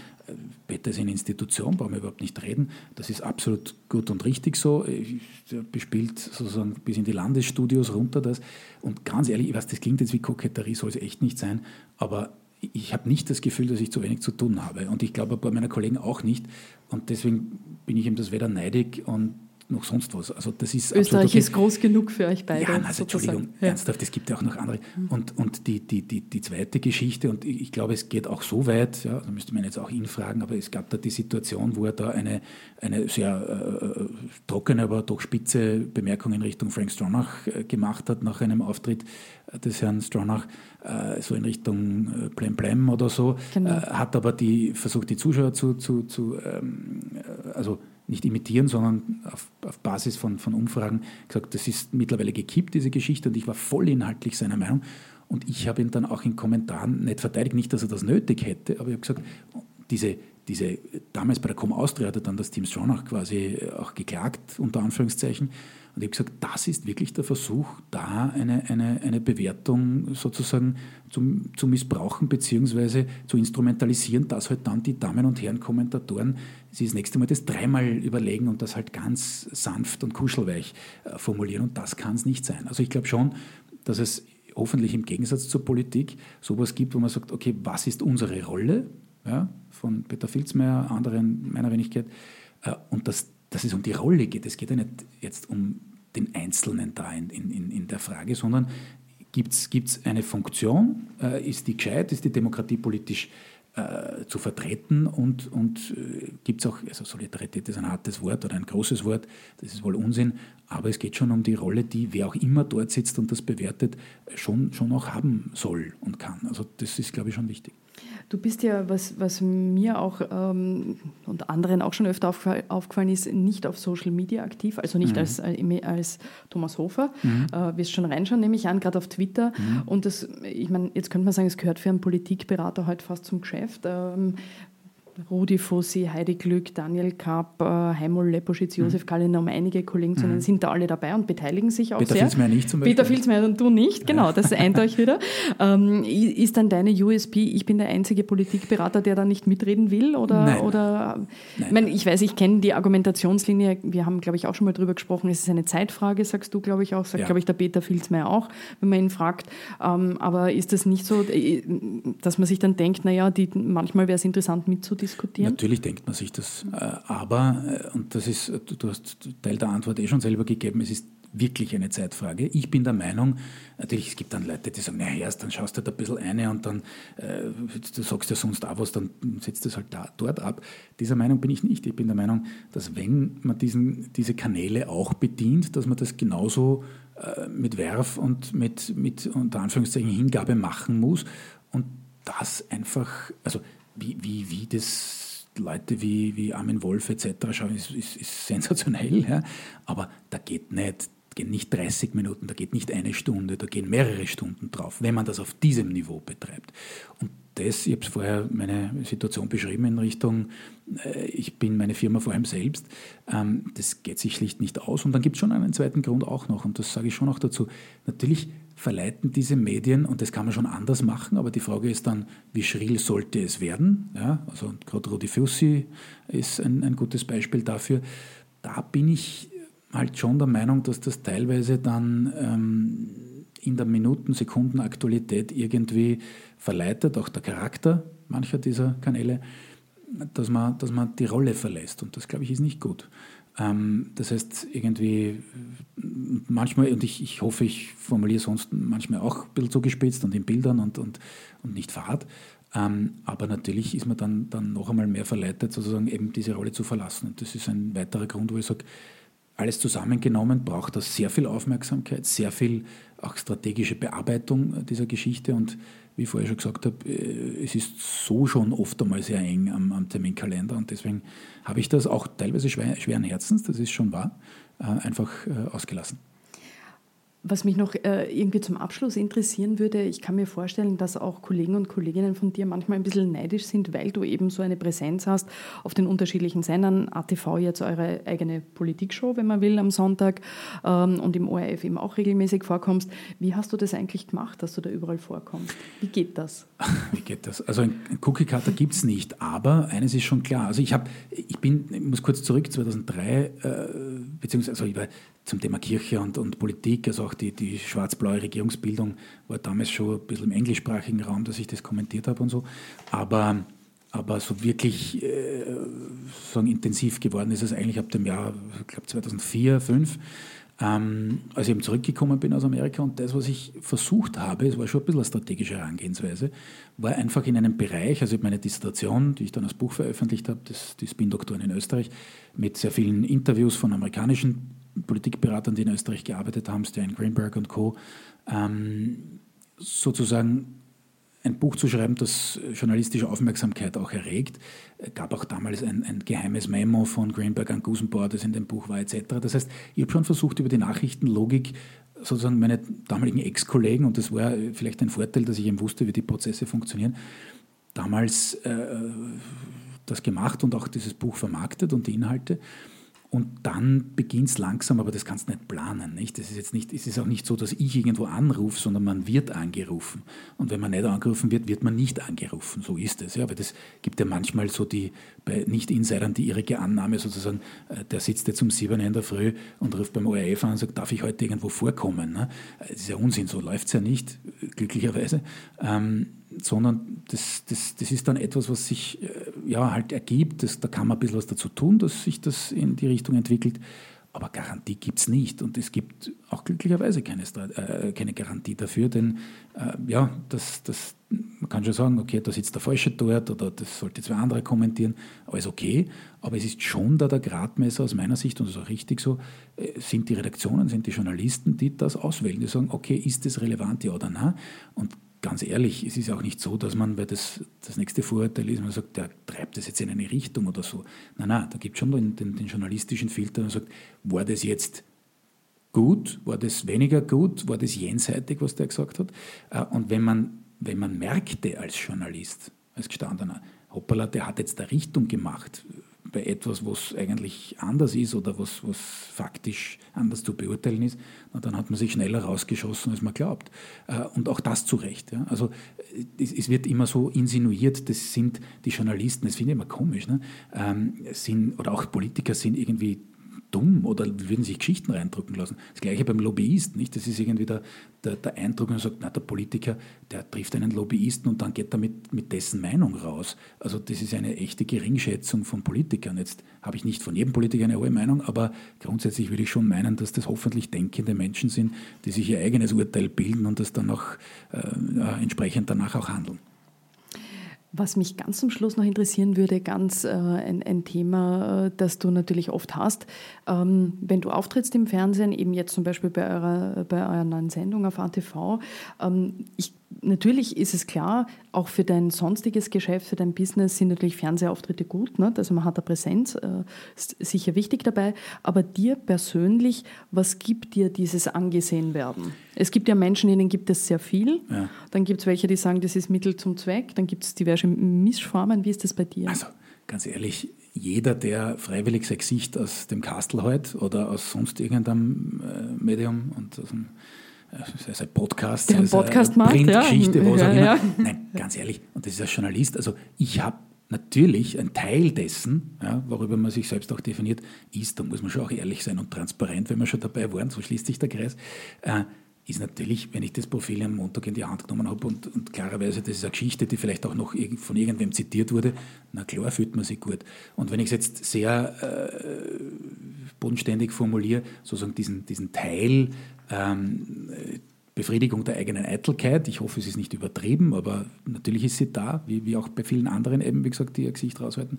Peter ist eine Institution, brauchen wir überhaupt nicht reden, das ist absolut gut und richtig so, er bespielt sozusagen bis in die Landesstudios runter das. Und ganz ehrlich, ich weiß, das klingt jetzt wie Koketterie, soll es echt nicht sein, aber ich habe nicht das Gefühl, dass ich zu wenig zu tun habe. Und ich glaube ein paar meiner Kollegen auch nicht. Und deswegen bin ich ihm das weder neidig und noch sonst was. Also das ist Österreich okay. ist groß genug für euch beide. Ja, also Entschuldigung, ja. ernsthaft, es gibt ja auch noch andere. Und, und die, die, die, die zweite Geschichte, und ich glaube, es geht auch so weit, ja, da müsste man jetzt auch ihn fragen, aber es gab da die Situation, wo er da eine, eine sehr äh, trockene, aber doch spitze Bemerkung in Richtung Frank Stronach äh, gemacht hat nach einem Auftritt des Herrn Stronach, äh, so in Richtung äh, Plem Plem oder so, genau. Äh, hat aber die, versucht, die Zuschauer zu, zu, zu ähm, äh, also nicht imitieren, sondern auf, auf Basis von, von Umfragen gesagt, das ist mittlerweile gekippt, diese Geschichte, und ich war voll inhaltlich seiner Meinung. Und ich habe ihn dann auch in Kommentaren nicht verteidigt, nicht, dass er das nötig hätte, aber ich habe gesagt, diese, diese, damals bei der Com Austria hat dann das Team Stronach quasi auch geklagt, unter Anführungszeichen. Und ich habe gesagt, das ist wirklich der Versuch, da eine, eine, eine Bewertung sozusagen zu, zu missbrauchen bzw. zu instrumentalisieren, dass halt dann die Damen und Herren Kommentatoren sie das nächste Mal das dreimal überlegen und das halt ganz sanft und kuschelweich äh, formulieren. Und das kann es nicht sein. Also ich glaube schon, dass es hoffentlich im Gegensatz zur Politik sowas gibt, wo man sagt, okay, was ist unsere Rolle? Ja, von Peter Filzmeier, anderen meiner Wenigkeit. Äh, und das dass es um die Rolle geht. Es geht ja nicht jetzt um den Einzelnen da in, in, in der Frage, sondern gibt es eine Funktion, äh, ist die gescheit, ist die Demokratie politisch äh, zu vertreten und, und äh, gibt es auch, also Solidarität ist ein hartes Wort oder ein großes Wort, das ist wohl Unsinn, aber es geht schon um die Rolle, die wer auch immer dort sitzt und das bewertet, schon, schon auch haben soll und kann. Also das ist, glaube ich, schon wichtig. Du bist ja, was, was mir auch ähm, und anderen auch schon öfter aufgefallen ist, nicht auf Social Media aktiv, also nicht mhm. als, äh, als Thomas Hofer. Mhm. Äh, wirst schon reinschauen, nehme ich an, gerade auf Twitter. Mhm. Und das, ich meine, jetzt könnte man sagen, es gehört für einen Politikberater heute fast zum Geschäft. Ähm, Rudi Fossi, Heidi Glück, Daniel Kapp, äh, Heimol Leposchitz, mhm. Josef Kalliner, um einige Kollegen zu nennen, mhm. sind da alle dabei und beteiligen sich auch Peter sehr. Peter Filzmeier nicht zum Beispiel. Peter Filzmeier und du nicht, genau, das eint euch wieder. Ähm, ist dann deine USP, ich bin der einzige Politikberater, der da nicht mitreden will? Oder, Nein. oder Nein. Ich, meine, ich weiß, ich kenne die Argumentationslinie, wir haben, glaube ich, auch schon mal drüber gesprochen, es ist eine Zeitfrage, sagst du, glaube ich, auch, sagt, ja. glaube ich, der Peter Filzmeier auch, wenn man ihn fragt. Ähm, aber ist das nicht so, äh, dass man sich dann denkt, naja, die, manchmal wäre es interessant mitzudiskutieren? Natürlich denkt man sich das. Äh, aber, äh, und das ist, du hast Teil der Antwort eh schon selber gegeben, es ist wirklich eine Zeitfrage. Ich bin der Meinung, natürlich, es gibt dann Leute, die sagen, na erst, dann schaust du da ein bisschen eine und dann äh, du sagst ja sonst auch was, dann setzt das halt da, dort ab. Dieser Meinung bin ich nicht. Ich bin der Meinung, dass wenn man diesen, diese Kanäle auch bedient, dass man das genauso äh, mit Werf und mit, mit unter Anführungszeichen Hingabe machen muss und das einfach, also wie, wie, wie das Leute wie, wie Armin Wolf etc. schauen, ist, ist, ist sensationell. Ja? Aber da geht nicht, gehen nicht 30 Minuten, da geht nicht eine Stunde, da gehen mehrere Stunden drauf, wenn man das auf diesem Niveau betreibt. Und das, ich habe vorher meine Situation beschrieben in Richtung, äh, ich bin meine Firma vor allem selbst, ähm, das geht sich schlicht nicht aus. Und dann gibt es schon einen zweiten Grund auch noch, und das sage ich schon auch dazu. Natürlich verleiten diese Medien, und das kann man schon anders machen, aber die Frage ist dann, wie schrill sollte es werden? Ja, also gerade Rudi Fussi ist ein, ein gutes Beispiel dafür. Da bin ich halt schon der Meinung, dass das teilweise dann ähm, in der Minuten-Sekunden-Aktualität irgendwie verleitet, auch der Charakter mancher dieser Kanäle, dass man, dass man die Rolle verlässt. Und das, glaube ich, ist nicht gut. Ähm, das heißt, irgendwie manchmal, und ich, ich hoffe, ich formuliere sonst manchmal auch ein bisschen zugespitzt und in Bildern und, und, und nicht fad. Ähm, aber natürlich ist man dann, dann noch einmal mehr verleitet, sozusagen eben diese Rolle zu verlassen. Und das ist ein weiterer Grund, wo ich sage, alles zusammengenommen braucht das sehr viel Aufmerksamkeit, sehr viel auch strategische Bearbeitung dieser Geschichte und wie ich vorher schon gesagt habe, äh, es ist so schon oft einmal sehr eng am, am Terminkalender und deswegen habe ich das auch teilweise schwer, schweren Herzens, das ist schon wahr, äh, einfach äh, ausgelassen. Was mich noch äh, irgendwie zum Abschluss interessieren würde, ich kann mir vorstellen, dass auch Kollegen und Kolleginnen von dir manchmal ein bisschen neidisch sind, weil du eben so eine Präsenz hast auf den unterschiedlichen Sendern. ATV jetzt eure eigene Politikshow, wenn man will, am Sonntag ähm, und im ORF eben auch regelmäßig vorkommst. Wie hast du das eigentlich gemacht, dass du da überall vorkommst? Wie geht das? Wie geht das? Also ein Cookie-Cutter gibt es nicht, aber eines ist schon klar. Also ich habe, ich bin, ich muss kurz zurück, 2003, äh, beziehungsweise also ich war zum Thema Kirche und, und Politik, also auch die, die schwarz-blaue Regierungsbildung war damals schon ein bisschen im englischsprachigen Raum, dass ich das kommentiert habe und so. Aber, aber so wirklich äh, sagen, intensiv geworden ist es eigentlich ab dem Jahr, ich glaube 2004, 2005, ähm, als ich eben zurückgekommen bin aus Amerika. Und das, was ich versucht habe, es war schon ein bisschen eine strategische Herangehensweise, war einfach in einem Bereich, also meine Dissertation, die ich dann als Buch veröffentlicht habe, das, die Spin-Doktoren in Österreich, mit sehr vielen Interviews von amerikanischen Politikberatern, die in Österreich gearbeitet haben, Stan Greenberg und Co., ähm, sozusagen ein Buch zu schreiben, das journalistische Aufmerksamkeit auch erregt. Es gab auch damals ein, ein, geheimes Memo von Greenberg an Gusenbauer, das in dem Buch war, etc. Das heißt, ich habe schon versucht, über die Nachrichtenlogik sozusagen meine damaligen Ex-Kollegen, und das war vielleicht ein Vorteil, dass ich eben wusste, wie die Prozesse funktionieren, damals äh, das gemacht und auch dieses Buch vermarktet und die Inhalte. Und dann beginnt es langsam, aber das kannst du nicht planen. Nicht? Das ist jetzt nicht, es ist auch nicht so, dass ich irgendwo anrufe, sondern man wird angerufen. Und wenn man nicht angerufen wird, wird man nicht angerufen. So ist es. Ja, aber das gibt ja manchmal so die, bei Nicht-Insidern die irrige Annahme sozusagen, äh, der sitzt jetzt um sieben in der Früh und ruft beim ORF an und sagt, darf ich heute irgendwo vorkommen? Ne? Das ist ja Unsinn, so läuft es ja nicht, glücklicherweise. Ähm, sondern das, das, das ist dann etwas, was sich äh, ja, halt ergibt. Das, da kann man ein bisschen was dazu tun, dass sich das in die Richtung entwickelt. Aber Garantie gibt es nicht. Und es gibt auch glücklicherweise keine, äh, keine Garantie dafür, denn äh, ja, das, das, man kann schon sagen, okay, da sitzt der Falsche dort oder das sollte zwei andere kommentieren, alles okay. Aber es ist schon da der Gradmesser aus meiner Sicht, und das ist auch richtig so, äh, sind die Redaktionen, sind die Journalisten, die das auswählen, die sagen, okay, ist das relevant, ja oder nein? Und ganz ehrlich, es ist auch nicht so, dass man, weil das das nächste Vorurteil ist, man sagt, der treibt das jetzt in eine Richtung oder so. Nein, nein, da gibt es schon den, den, den, journalistischen Filter und sagt, war das jetzt gut, war das weniger gut, war das jenseitig, was der gesagt hat. Äh, und wenn man, wenn man merkte als Journalist, als gestandener, hoppala, der hat jetzt eine Richtung gemacht, bei etwas, was eigentlich anders ist oder was, was faktisch anders zu beurteilen ist, na, dann hat man sich schneller rausgeschossen, als man glaubt. Äh, und auch das zu Recht. Ja. Also äh, es, es, wird immer so insinuiert, das sind die Journalisten, das finde ich immer komisch, ne? ähm, sind, oder auch Politiker sind irgendwie dumm oder würden sich Geschichten reindrücken lassen. Das gleiche beim Lobbyisten, nicht? Das ist irgendwie der, der, der Eindruck, man sagt, na, der Politiker, der trifft einen Lobbyisten und dann geht er mit, mit dessen Meinung raus. Also das ist eine echte Geringschätzung von Politikern. Jetzt habe ich nicht von jedem Politiker eine hohe Meinung, aber grundsätzlich würde ich schon meinen, dass das hoffentlich denkende Menschen sind, die sich ihr eigenes Urteil bilden und das dann auch äh, entsprechend danach auch handeln. Was mich ganz zum Schluss noch interessieren würde, ganz äh, ein, ein, Thema, äh, das du natürlich oft hast. Ähm, wenn du auftrittst im Fernsehen, eben jetzt zum Beispiel bei eurer, bei eurer neuen Sendung auf ATV, ähm, ich natürlich ist es klar, auch für dein sonstiges Geschäft, für dein Business sind natürlich Fernsehauftritte gut. Ne? Also man hat eine Präsenz, äh, ist sicher wichtig dabei. Aber dir persönlich, was gibt dir dieses Angesehenwerden? Es gibt ja Menschen, ihnen gibt es sehr viel. Ja. Dann gibt es welche, die sagen, das ist Mittel zum Zweck. Dann gibt es diverse Mischformen. Wie ist das bei dir? Also ganz ehrlich, jeder, der freiwillig sein Gesicht aus dem Kastel hält oder aus sonst irgendeinem äh, Medium und aus dem ein Podcast, sei es Podcast eine Printgeschichte, ja. was auch immer. Ja. Nein, ganz ehrlich, und das ist als Journalist, also ich habe natürlich ein Teil dessen, ja, worüber man sich selbst auch definiert, ist, da muss man schon auch ehrlich sein und transparent, wenn wir schon dabei waren, so schließt sich der Kreis, äh, ist natürlich, wenn ich das Profil am Montag in die Hand genommen habe und, und klarerweise, das ist eine Geschichte, die vielleicht auch noch von irgendwem zitiert wurde, na klar fühlt man sich gut. Und wenn ich es jetzt sehr äh, bodenständig formuliere, sozusagen diesen, diesen Teil ähm, Befriedigung der eigenen Eitelkeit. Ich hoffe, es ist nicht übertrieben, aber natürlich ist sie da, wie, wie auch bei vielen anderen eben, wie gesagt, die ihr Gesicht raushalten.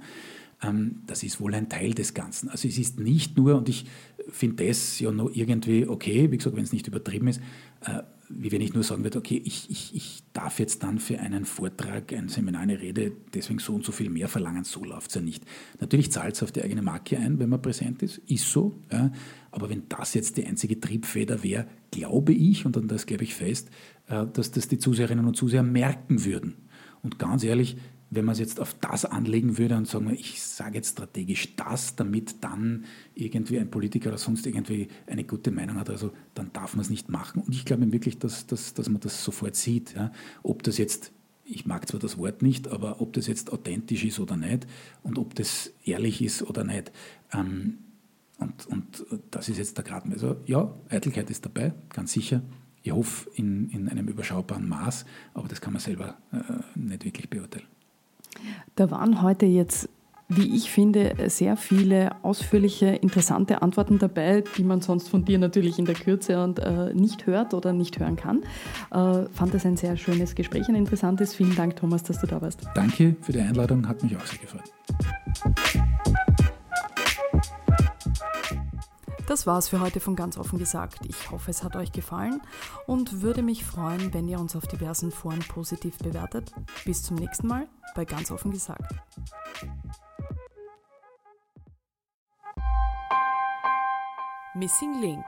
Ähm, das ist wohl ein Teil des Ganzen. Also es ist nicht nur, und ich finde das ja noch irgendwie okay, wie gesagt, wenn es nicht übertrieben ist, äh, wie wenn ich nur sagen würde, okay, ich, ich, ich darf jetzt dann für einen Vortrag, ein Seminar, eine Rede deswegen so und so viel mehr verlangen, so läuft es ja nicht. Natürlich zahlt es auf die eigene Marke ein, wenn man präsent ist, ist so, ja, aber wenn das jetzt die einzige Triebfeder wäre, glaube ich, und an das glaube ich fest, äh, dass das die Zuseherinnen und Zuseher merken würden. Und ganz ehrlich, wenn man es jetzt auf das anlegen würde und sagen, ich sage jetzt strategisch das, damit dann irgendwie ein Politiker oder sonst irgendwie eine gute Meinung hat, also dann darf man es nicht machen. Und ich glaube wirklich, dass, dass, dass man das sofort sieht. Ja. Ob das jetzt, ich mag zwar das Wort nicht, aber ob das jetzt authentisch ist oder nicht und ob das ehrlich ist oder nicht. Ähm, und, und das ist jetzt der Grad. Also ja, Eitelkeit ist dabei, ganz sicher. Ich hoffe in, in einem überschaubaren Maß, aber das kann man selber äh, nicht wirklich beurteilen. Da waren heute jetzt, wie ich finde, sehr viele ausführliche, interessante Antworten dabei, die man sonst von dir natürlich in der Kürze und äh, nicht hört oder nicht hören kann. Äh, fand es ein sehr schönes Gespräch, ein interessantes. Vielen Dank, Thomas, dass du da warst. Danke für die Einladung, hat mich auch sehr gefreut. Das war's für heute von ganz offen gesagt. Ich hoffe, es hat euch gefallen und würde mich freuen, wenn ihr uns auf diversen Foren positiv bewertet. Bis zum nächsten Mal bei ganz offen gesagt. Missing Link